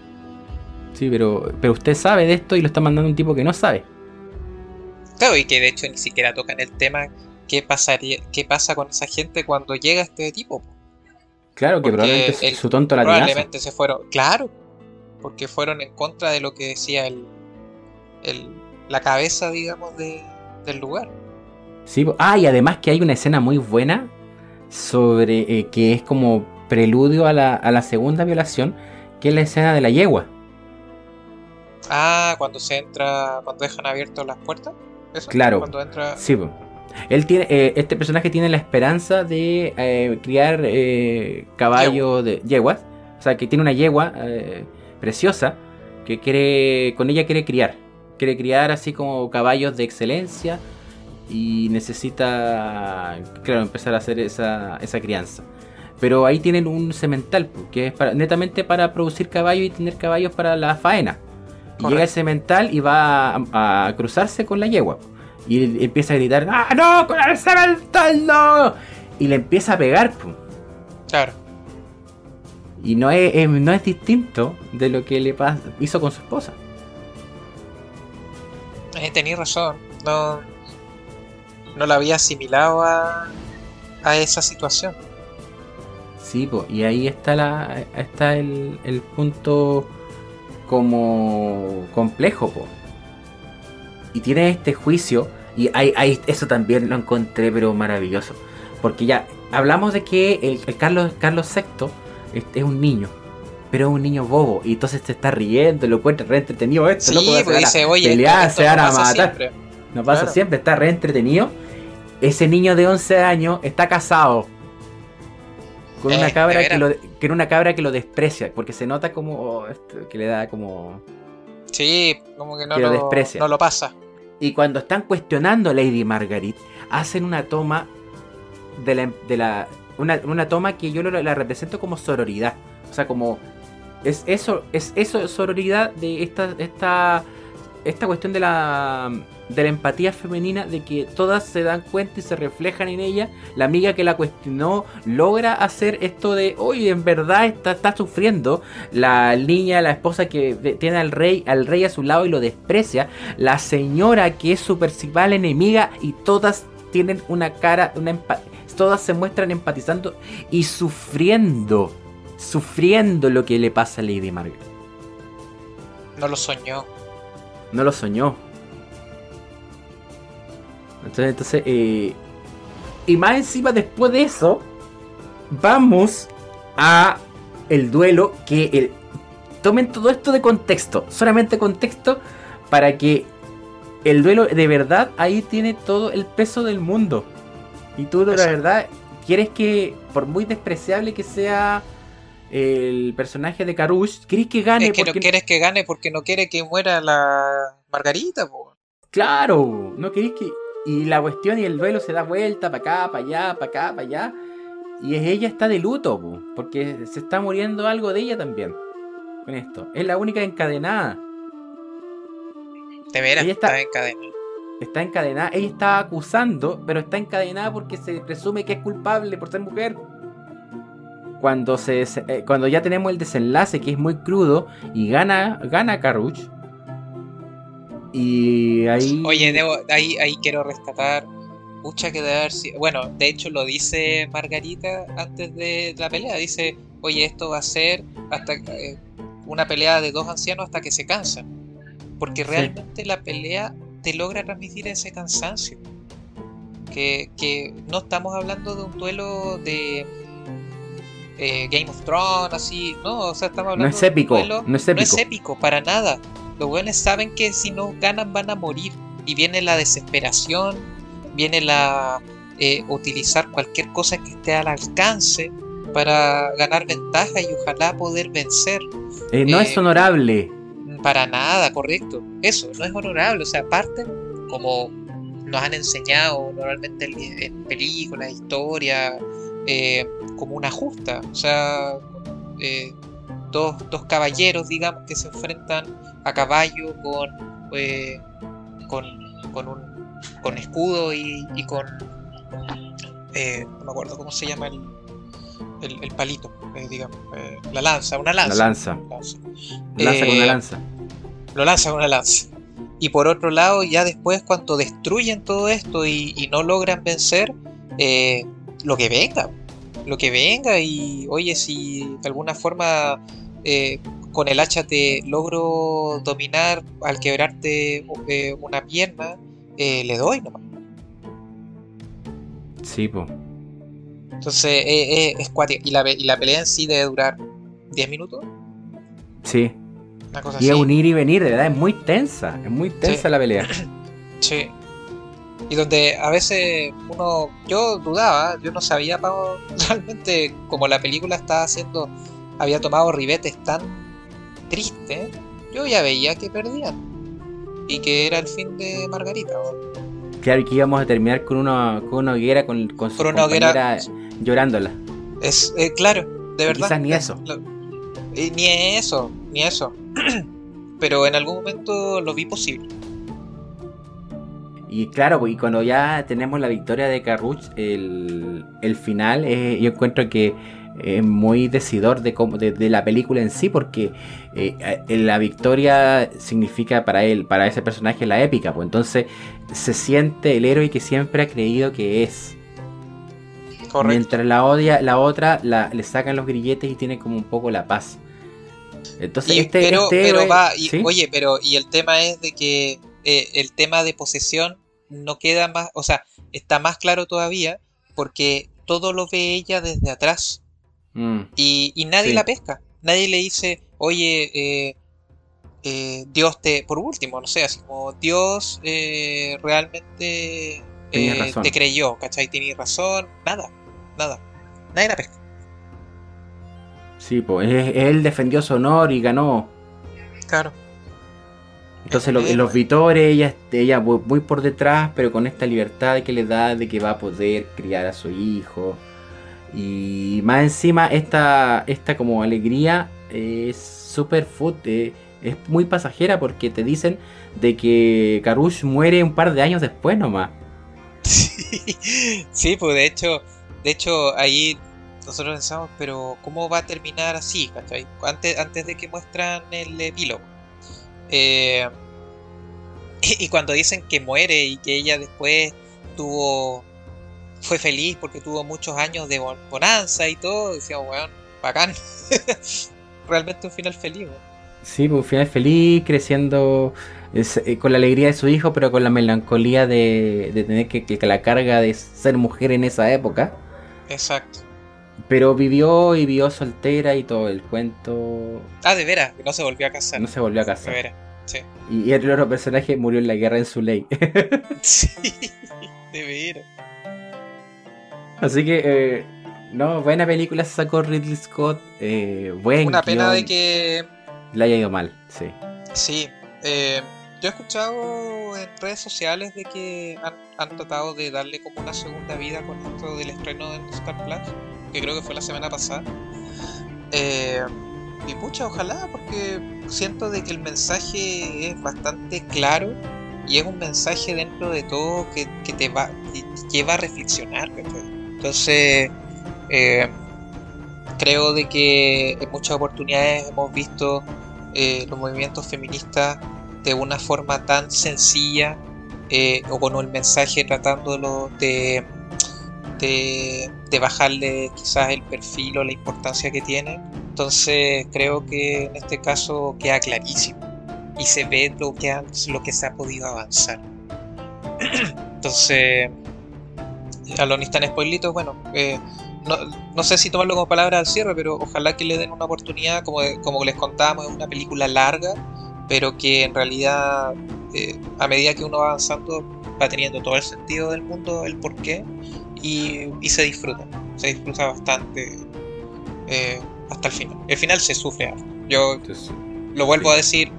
Sí, pero, pero usted sabe de esto y lo está mandando un tipo que no sabe. Claro, y que de hecho ni siquiera tocan el tema qué pasaría, qué pasa con esa gente cuando llega este tipo. Claro, que probablemente su tonto la Probablemente se fueron, claro, porque fueron en contra de lo que decía el, el la cabeza, digamos, de, del lugar. Sí, ah, y además que hay una escena muy buena sobre eh, que es como preludio a la, a la segunda violación, que es la escena de la yegua. Ah, cuando se entra, cuando dejan abiertas las puertas. Claro. Cuando entra. Sí, él tiene, eh, este personaje tiene la esperanza de eh, criar eh, caballo de yeguas, o sea, que tiene una yegua preciosa que quiere, con ella quiere criar, quiere criar así como caballos de excelencia y necesita, claro, empezar a hacer esa, esa crianza. Pero ahí tienen un semental, que es netamente para producir caballos y tener caballos para la faena. Y llega el cemental y va a, cruzarse con la yegua. Y empieza a gritar, ¡Ah, no! ¡Con el no! Y le empieza a pegar. Claro. Y no es, no es distinto de lo que le hizo con su esposa. Eh, tenías razón. No, no la había asimilado a, a esa situación. Sí, y ahí está, la, está el, el punto como complejo. Po. Y tiene este juicio, y hay, eso también lo encontré, pero maravilloso. Porque ya hablamos de que el, Carlos, Carlos VI es, un niño, pero es un niño bobo, y entonces se está riendo, lo encuentra re entretenido esto, sí, pues dice, oye, se van a matar. No pasa siempre, está re entretenido. Ese niño de 11 años está casado con una eh, cabra que, lo, que una cabra que lo desprecia, porque se nota como oh, que le da como Sí, como que no, lo, desprecia. no lo pasa. Y cuando están cuestionando a Lady Margaret, hacen una toma de la, de la una, toma que yo la represento como sororidad, o sea, como es eso es eso sororidad de esta esta esta cuestión de la de la empatía femenina, de que todas se dan cuenta y se reflejan en ella. La amiga que la cuestionó logra hacer esto de, oye, en verdad está, está sufriendo. La niña, la esposa que tiene al rey, al rey a su lado y lo desprecia. La señora que es su principal enemiga y todas tienen una cara, una todas se muestran empatizando y sufriendo, sufriendo lo que le pasa a Lady Margaret. No lo soñó. No lo soñó entonces, entonces eh, y más encima después de eso, vamos a el duelo que el, tomen todo esto de contexto, solamente contexto para que el duelo de verdad ahí tiene todo el peso del mundo. Y tú de la verdad quieres que, por muy despreciable que sea el personaje de Karush, quieres que gane. Es que no quieres que gane porque no quiere que muera la Margarita, Claro, no querés que. Y la cuestión y el duelo se da vuelta para acá, para allá, para acá, para allá. Y ella está de luto, porque se está muriendo algo de ella también. Con esto. Es la única encadenada. De veras, está, encadenada. Está encadenada. Ella está acusando, pero está encadenada porque se presume que es culpable por ser mujer. Cuando, se, eh, cuando ya tenemos el desenlace que es muy crudo y gana, gana Karuch, y ahí. Oye, ahí, ahí quiero rescatar. Mucha que de Bueno, de hecho lo dice Margarita antes de la pelea. Dice: Oye, esto va a ser hasta eh, una pelea de dos ancianos hasta que se cansan. Porque realmente la pelea te logra transmitir ese cansancio. Que, que no estamos hablando de un duelo de eh, Game of Thrones, así, no, o sea, estamos hablando no es épico, de un duelo, no es épico, no es épico para nada. Los buenos saben que si no ganan van a morir. Y viene la desesperación, viene la eh, utilizar cualquier cosa que esté al alcance para ganar ventaja y ojalá poder vencer. Eh, no es eh, honorable. Para nada, correcto. Eso, no es honorable. O sea, aparte, como nos han enseñado normalmente en películas, historias, como una justa. O sea, dos, dos caballeros, digamos, que se enfrentan a caballo con, eh, con, con, un, con escudo y, y con... Eh, no me acuerdo cómo se llama el, el, palito, eh, digamos, la lanza, una lanza. La lanza. Lanza, con una lanza. Lo lanza con una lanza. Y por otro lado, ya después cuando destruyen todo esto y, y no logran vencer, lo que venga, lo que venga y oye, si de alguna forma eh, con el hacha te logro dominar al quebrarte eh, una pierna, eh, le doy nomás. Sí, pues. Entonces es cuático. ¿Y la, ¿Y la pelea en sí debe durar 10 minutos? Sí. Una cosa y unir y venir, de verdad, es muy tensa. Es muy tensa la pelea. [CLEARS THROAT] sí. Y donde a veces uno, yo dudaba, yo no sabía [LAUGHS] realmente como la película estaba haciendo había tomado ribetes tan tristes, yo ya veía que perdían. Y que era el fin de Margarita. Claro, y que íbamos a terminar con una, con una hoguera con, con su compañera llorándola. Es, eh, claro, de verdad. Quizás ni eso. ni eso, ni eso. [CLEARS THROAT] pero en algún momento lo vi posible. Y claro, y cuando ya tenemos la victoria de Carruch, el, final, eh, yo encuentro que es muy decidor de, cómo, de, la película en sí, porque eh, eh, la victoria significa para él, para ese personaje, la épica. Pues entonces se siente el héroe que siempre ha creído que es. Mientras la odia, la otra le sacan los grilletes y tiene como un poco la paz. Entonces, este, pero, este pero va, oye, pero y el tema es de que eh, el tema de posesión no queda más, o sea, está más claro todavía porque todo lo ve ella desde atrás mm. y, nadie la pesca, nadie le dice, oye, eh, eh, Dios te, por último, no sé, así como Dios realmente te creyó, ¿cachai? Tiene razón, nada, nada, nadie la pesca. Sí, pues él defendió su honor y ganó. Claro. Entonces los vitores, ella, ella muy por detrás, pero con esta libertad que le da de que va a poder criar a su hijo. Y más encima, esta, esta como alegría es súper eh, es muy pasajera porque te dicen de que Karush muere un par de años después nomás. Sí, [LAUGHS] sí pues de hecho, de hecho ahí nosotros pensamos, pero ¿cómo va a terminar así? Antes, antes de que muestran el epílogo. Eh, [LAUGHS] y cuando dicen que muere y que ella después tuvo fue feliz porque tuvo muchos años de bonanza y todo, decíamos, weón, bacán. [LAUGHS] Realmente un final feliz, Sí, pues, un final feliz, creciendo eh, con la alegría de su hijo, pero con la melancolía de, tener que, que, la carga de ser mujer en esa época. Exacto. Pero vivió y vivió soltera y todo el cuento. Ah, de veras, no se volvió a casar. No se volvió a casar. De veras, sí. Y el otro personaje murió en la guerra en su ley. [LAUGHS] [LAUGHS] sí, de veras. Así que, eh, no, buena película se sacó Ridley Scott. Eh, buen Una pena de que. Le haya ido mal, sí. Sí. Eh, yo he escuchado en redes sociales de que han, han, tratado de darle como una segunda vida con esto del estreno de Star Plus que creo que fue la semana pasada. Eh, y pucha, ojalá, porque siento de que el mensaje es bastante claro y es un mensaje dentro de todo que, te va lleva a reflexionar. Entonces, eh, creo de que en muchas oportunidades hemos visto eh, los movimientos feministas de una forma tan sencilla o con el mensaje tratándolo de de, bajarle quizás el perfil o la importancia que tiene. Entonces creo que en este caso queda clarísimo y se ve lo que, lo que se ha podido avanzar. [CLEARS THROAT] Entonces, a los ni spoilitos, bueno, eh, no, sé si tomarlo como palabra al cierre, pero ojalá que le den una oportunidad, como, como les contábamos, es una película larga, pero que en realidad eh, a medida que uno va avanzando va teniendo todo el sentido del mundo, el porqué, y, se disfruta, se disfruta bastante eh, hasta el final. El final se sufre Yo lo vuelvo a decir,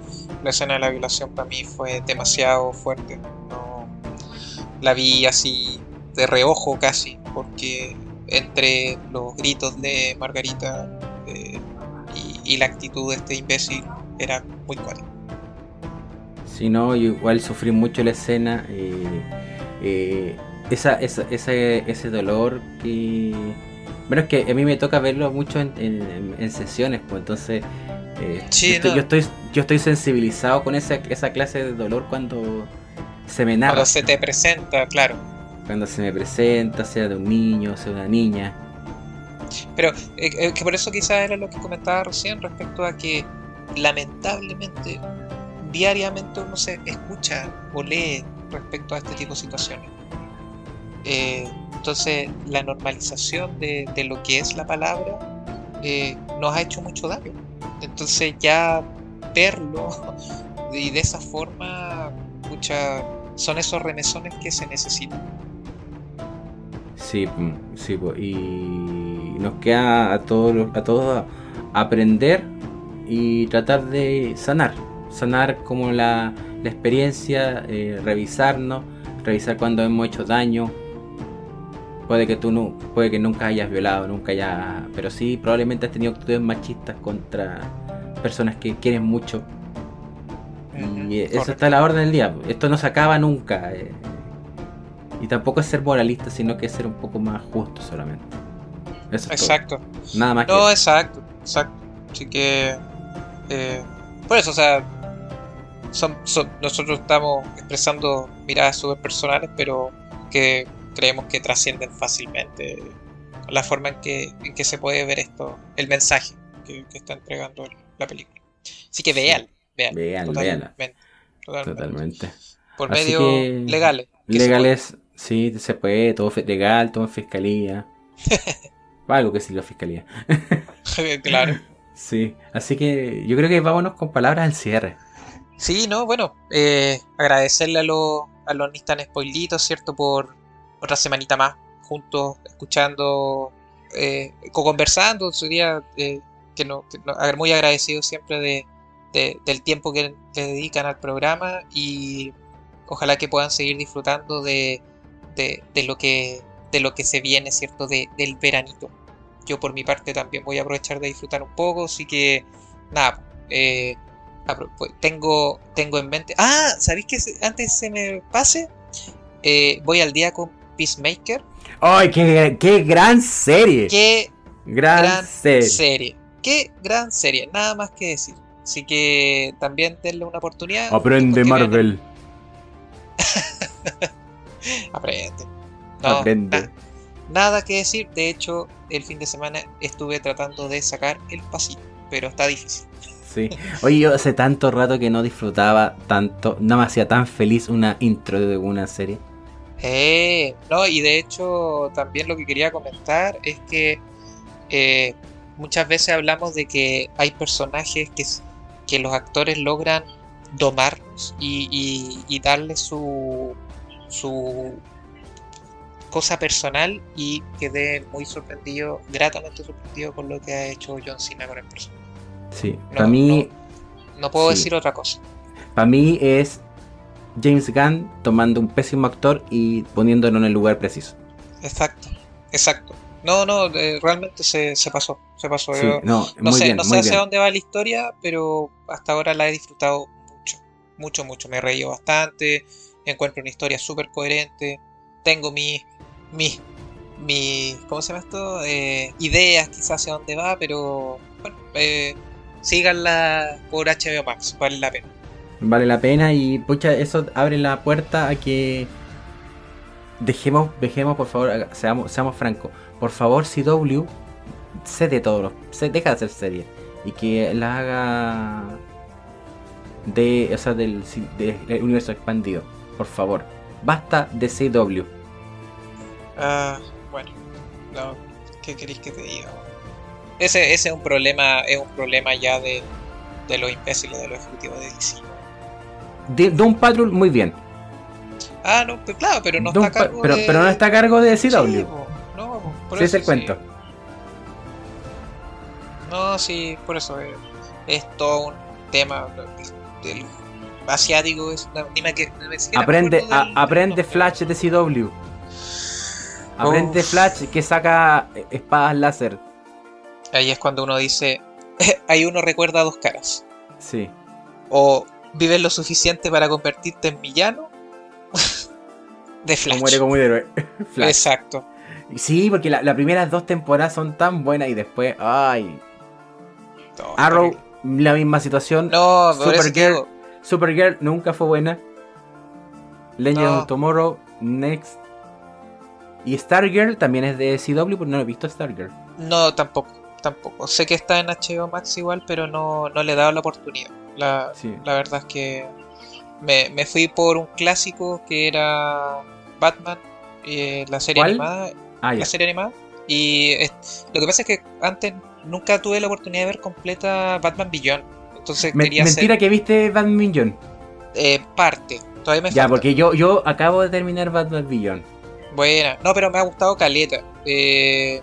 la escena de la violación para mí fue demasiado fuerte. No, la vi así de reojo casi, porque entre los gritos de Margarita eh, y, la actitud de este imbécil era muy cuático. Si no, yo igual sufrí mucho la escena. Eh, esa, esa, ese, ese dolor y bueno es que a mí me toca verlo mucho en, sesiones pues entonces eh, yo, estoy, yo, estoy, sensibilizado con esa, esa clase de dolor cuando se me narra cuando se te presenta claro cuando se me presenta sea de un niño sea de una niña pero eh, eh, que por eso quizás era lo que comentaba recién respecto a que lamentablemente diariamente uno se escucha o lee respecto a este tipo de situaciones eh, entonces, la normalización de, lo que es la palabra eh, nos ha hecho mucho daño. Entonces, ya verlo [LAUGHS] y de esa forma, son esos remesones que se necesitan. Sí, mm, sí, y nos queda a todos, a todos aprender y tratar de sanar, sanar como la, experiencia, eh, revisarnos, revisar cuando hemos hecho daño, Puede que tú no, puede que nunca hayas violado, nunca hayas, pero sí probablemente has tenido actitudes machistas contra personas que quieren mucho. Y eso está a la orden del día. Esto no se acaba nunca. Eh. Y tampoco es ser moralista, sino que es ser un poco más justo solamente. Eso exacto. Nada más. No, exacto, exacto. Así que... Eh, por eso, o sea, nosotros estamos expresando miradas súper personales, pero que creemos que trascienden fácilmente la forma en que, en que se puede ver esto, el mensaje que, está entregando la película. Así que vean, vean. Vean, totalmente, totalmente. Por medios legales. Legales, sí, se puede, todo legal, todo en fiscalía. [LAUGHS] Algo que sí la fiscalía. [LAUGHS] claro. Sí, así que yo creo que vámonos con palabras al cierre. Sí, no, bueno, eh, agradecerle a los, a los Nistan Spoilitos, ¿cierto? Por otra semanita más juntos, escuchando, eh, conversando, sería eh, que, no, muy agradecido siempre de, del tiempo que, le dedican al programa y ojalá que puedan seguir disfrutando de, de, lo, que, de lo que se viene, ¿cierto? De, del veranito. Yo por mi parte también voy a aprovechar de disfrutar un poco, así que nada, eh, pues, tengo, tengo en mente. Ah, ¿sabéis que antes se me pase? Eh, voy al día con Peacemaker. ¡Ay, qué, qué gran serie! ¡Qué gran, serie. ¡Qué gran serie! Nada más que decir. Así que también denle una oportunidad. Aprende Marvel. [LAUGHS] [LAUGHS] Aprende. Aprende. nada que decir. De hecho, el fin de semana estuve tratando de sacar el pasito, pero está difícil. Sí. Oye, yo hace tanto rato que no disfrutaba tanto, no me hacía tan feliz una intro de una serie. Eh, no, y de hecho también lo que quería comentar es que eh, muchas veces hablamos de que hay personajes que, que los actores logran domarlos y, y, darle su, su cosa personal y quedé muy sorprendido, gratamente sorprendido con lo que ha hecho John Cena con el personaje. Sí, para mí. No, puedo decir otra cosa. Para mí es James Gunn tomando un pésimo actor y poniéndolo en el lugar preciso. Exacto, exacto. No, no, eh, realmente se, pasó. Se pasó. no, sé, no sé hacia dónde va la historia, pero hasta ahora la he disfrutado mucho. Mucho, mucho. Me he reído bastante. Encuentro una historia súper coherente. Tengo mis. Mi, mi, ¿Cómo se llama esto? Eh, ideas quizás hacia dónde va, pero. Bueno, eh, síganla por HBO Max, vale la pena. Vale la pena y pucha, eso abre la puerta a que dejemos, dejemos por favor, seamos, seamos francos, por favor CW se de todo, se deja de hacer serie y que la haga de, o sea, del, universo expandido, por favor, basta de CW. Ah, bueno, no, ¿qué queréis que te diga? Ese, ese es un problema, es un problema ya de, de los imbéciles de los ejecutivos de DC. De Doom Patrol, muy bien. Ah, no, pues claro, pero no está a cargo pero, de... pero no está a cargo de CW. Sí, no, por eso, es el cuento. No, sí, por eso es, es todo un tema del asiático. Es que, aprende, aprende Flash de CW. Aprende Flash que saca espadas láser. Ahí es cuando uno dice, [LAUGHS] ahí uno recuerda dos caras. Sí. O vives lo suficiente para convertirte en villano [LAUGHS] de Flash. O muere como un héroe. [LAUGHS] Exacto. Sí, porque las primeras dos temporadas son tan buenas y después, ay. Arrow, la misma situación. No, Supergirl, Supergirl nunca fue buena. Legend of Tomorrow, Next. Y Stargirl también es de CW, pero no he visto Stargirl. No, tampoco tampoco. Sé que está en HBO Max igual, pero no, no le he dado la oportunidad. La, la verdad es que me, me, fui por un clásico que era Batman, eh, la serie animada. Ah, la serie animada. Y lo que pasa es que antes nunca tuve la oportunidad de ver completa Batman Beyond. Entonces quería Mentira que viste Batman Beyond. Eh, parte. Todavía me Ya, porque yo, yo acabo de terminar Batman Beyond. Buena. No, pero me ha gustado Caleta. Eh,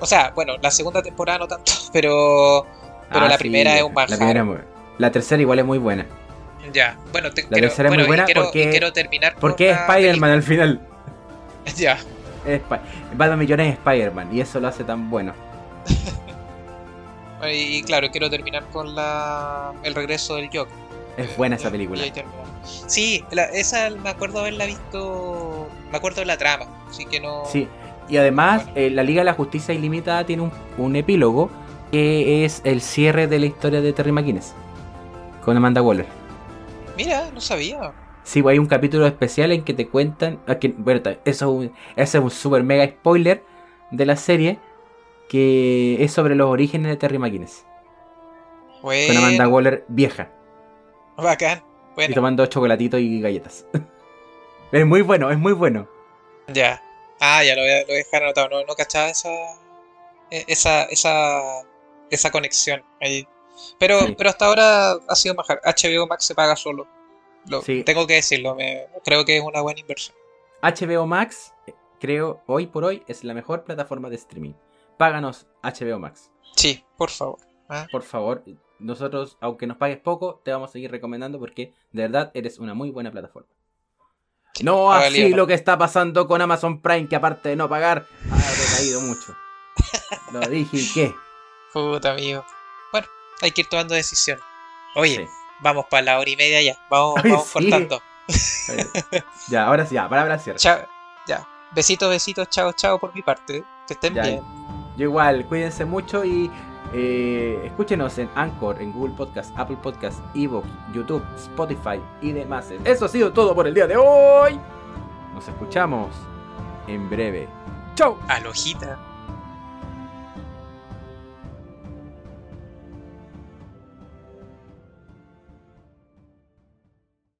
o sea, bueno, la segunda temporada no tanto, [LAUGHS] pero, pero ah, la primera es un manjar. La, primera, la tercera igual es muy buena. Ya, bueno, te, la tercera es muy buena porque, quiero terminar porque es Spider-Man al final. [LAUGHS] Ya. Es, Batman Millones es Spider-Man y eso lo hace tan bueno. [LAUGHS] y claro, quiero terminar con la el regreso del Joker. Es buena esa película. Sí, esa me acuerdo haberla visto. Me acuerdo de la trama, así que no. Sí, y además, eh, la Liga de la Justicia Ilimitada tiene un, epílogo que es el cierre de la historia de Terry McGuinness con Amanda Waller. Mira, no sabía. Sí, pues, hay un capítulo especial en que te cuentan. Ah, bueno, eso ese es un super mega spoiler de la serie que es sobre los orígenes de Terry McGuinness. Con Amanda Waller vieja. Bacán. Y tomando chocolatitos y galletas. [LAUGHS] es muy bueno, es muy bueno. Ya. Ah, ya lo voy a, dejar anotado. No, no cachaba esa, e, esa, esa, esa conexión ahí. Pero, pero hasta ahora ha sido mejor. HBO Max se paga solo. Lo, Tengo que decirlo. creo que es una buena inversión. HBO Max, creo, hoy por hoy, es la mejor plataforma de streaming. Páganos HBO Max. Sí, por favor. ¿ah? Por favor, nosotros, aunque nos pagues poco, te vamos a seguir recomendando porque de verdad eres una muy buena plataforma. no así lo que está pasando con Amazon Prime, que aparte de no pagar, ha recaído mucho. [LAUGHS] lo dije y qué. Puta amigo. Bueno, hay que ir tomando decisión. Oye, vamos para la hora y media ya. Vamos, vamos cortando. ya, ahora sí, ya, para cierre. Chao, ya. Besitos, besitos, chao, chao por mi parte. Que estén bien. Yo igual, cuídense mucho y eh, escúchenos en Anchor, en Google Podcast, Apple Podcast, Evox, YouTube, Spotify y demás. Eso ha sido todo por el día de hoy. Nos escuchamos en breve. ¡Chau! Alojita.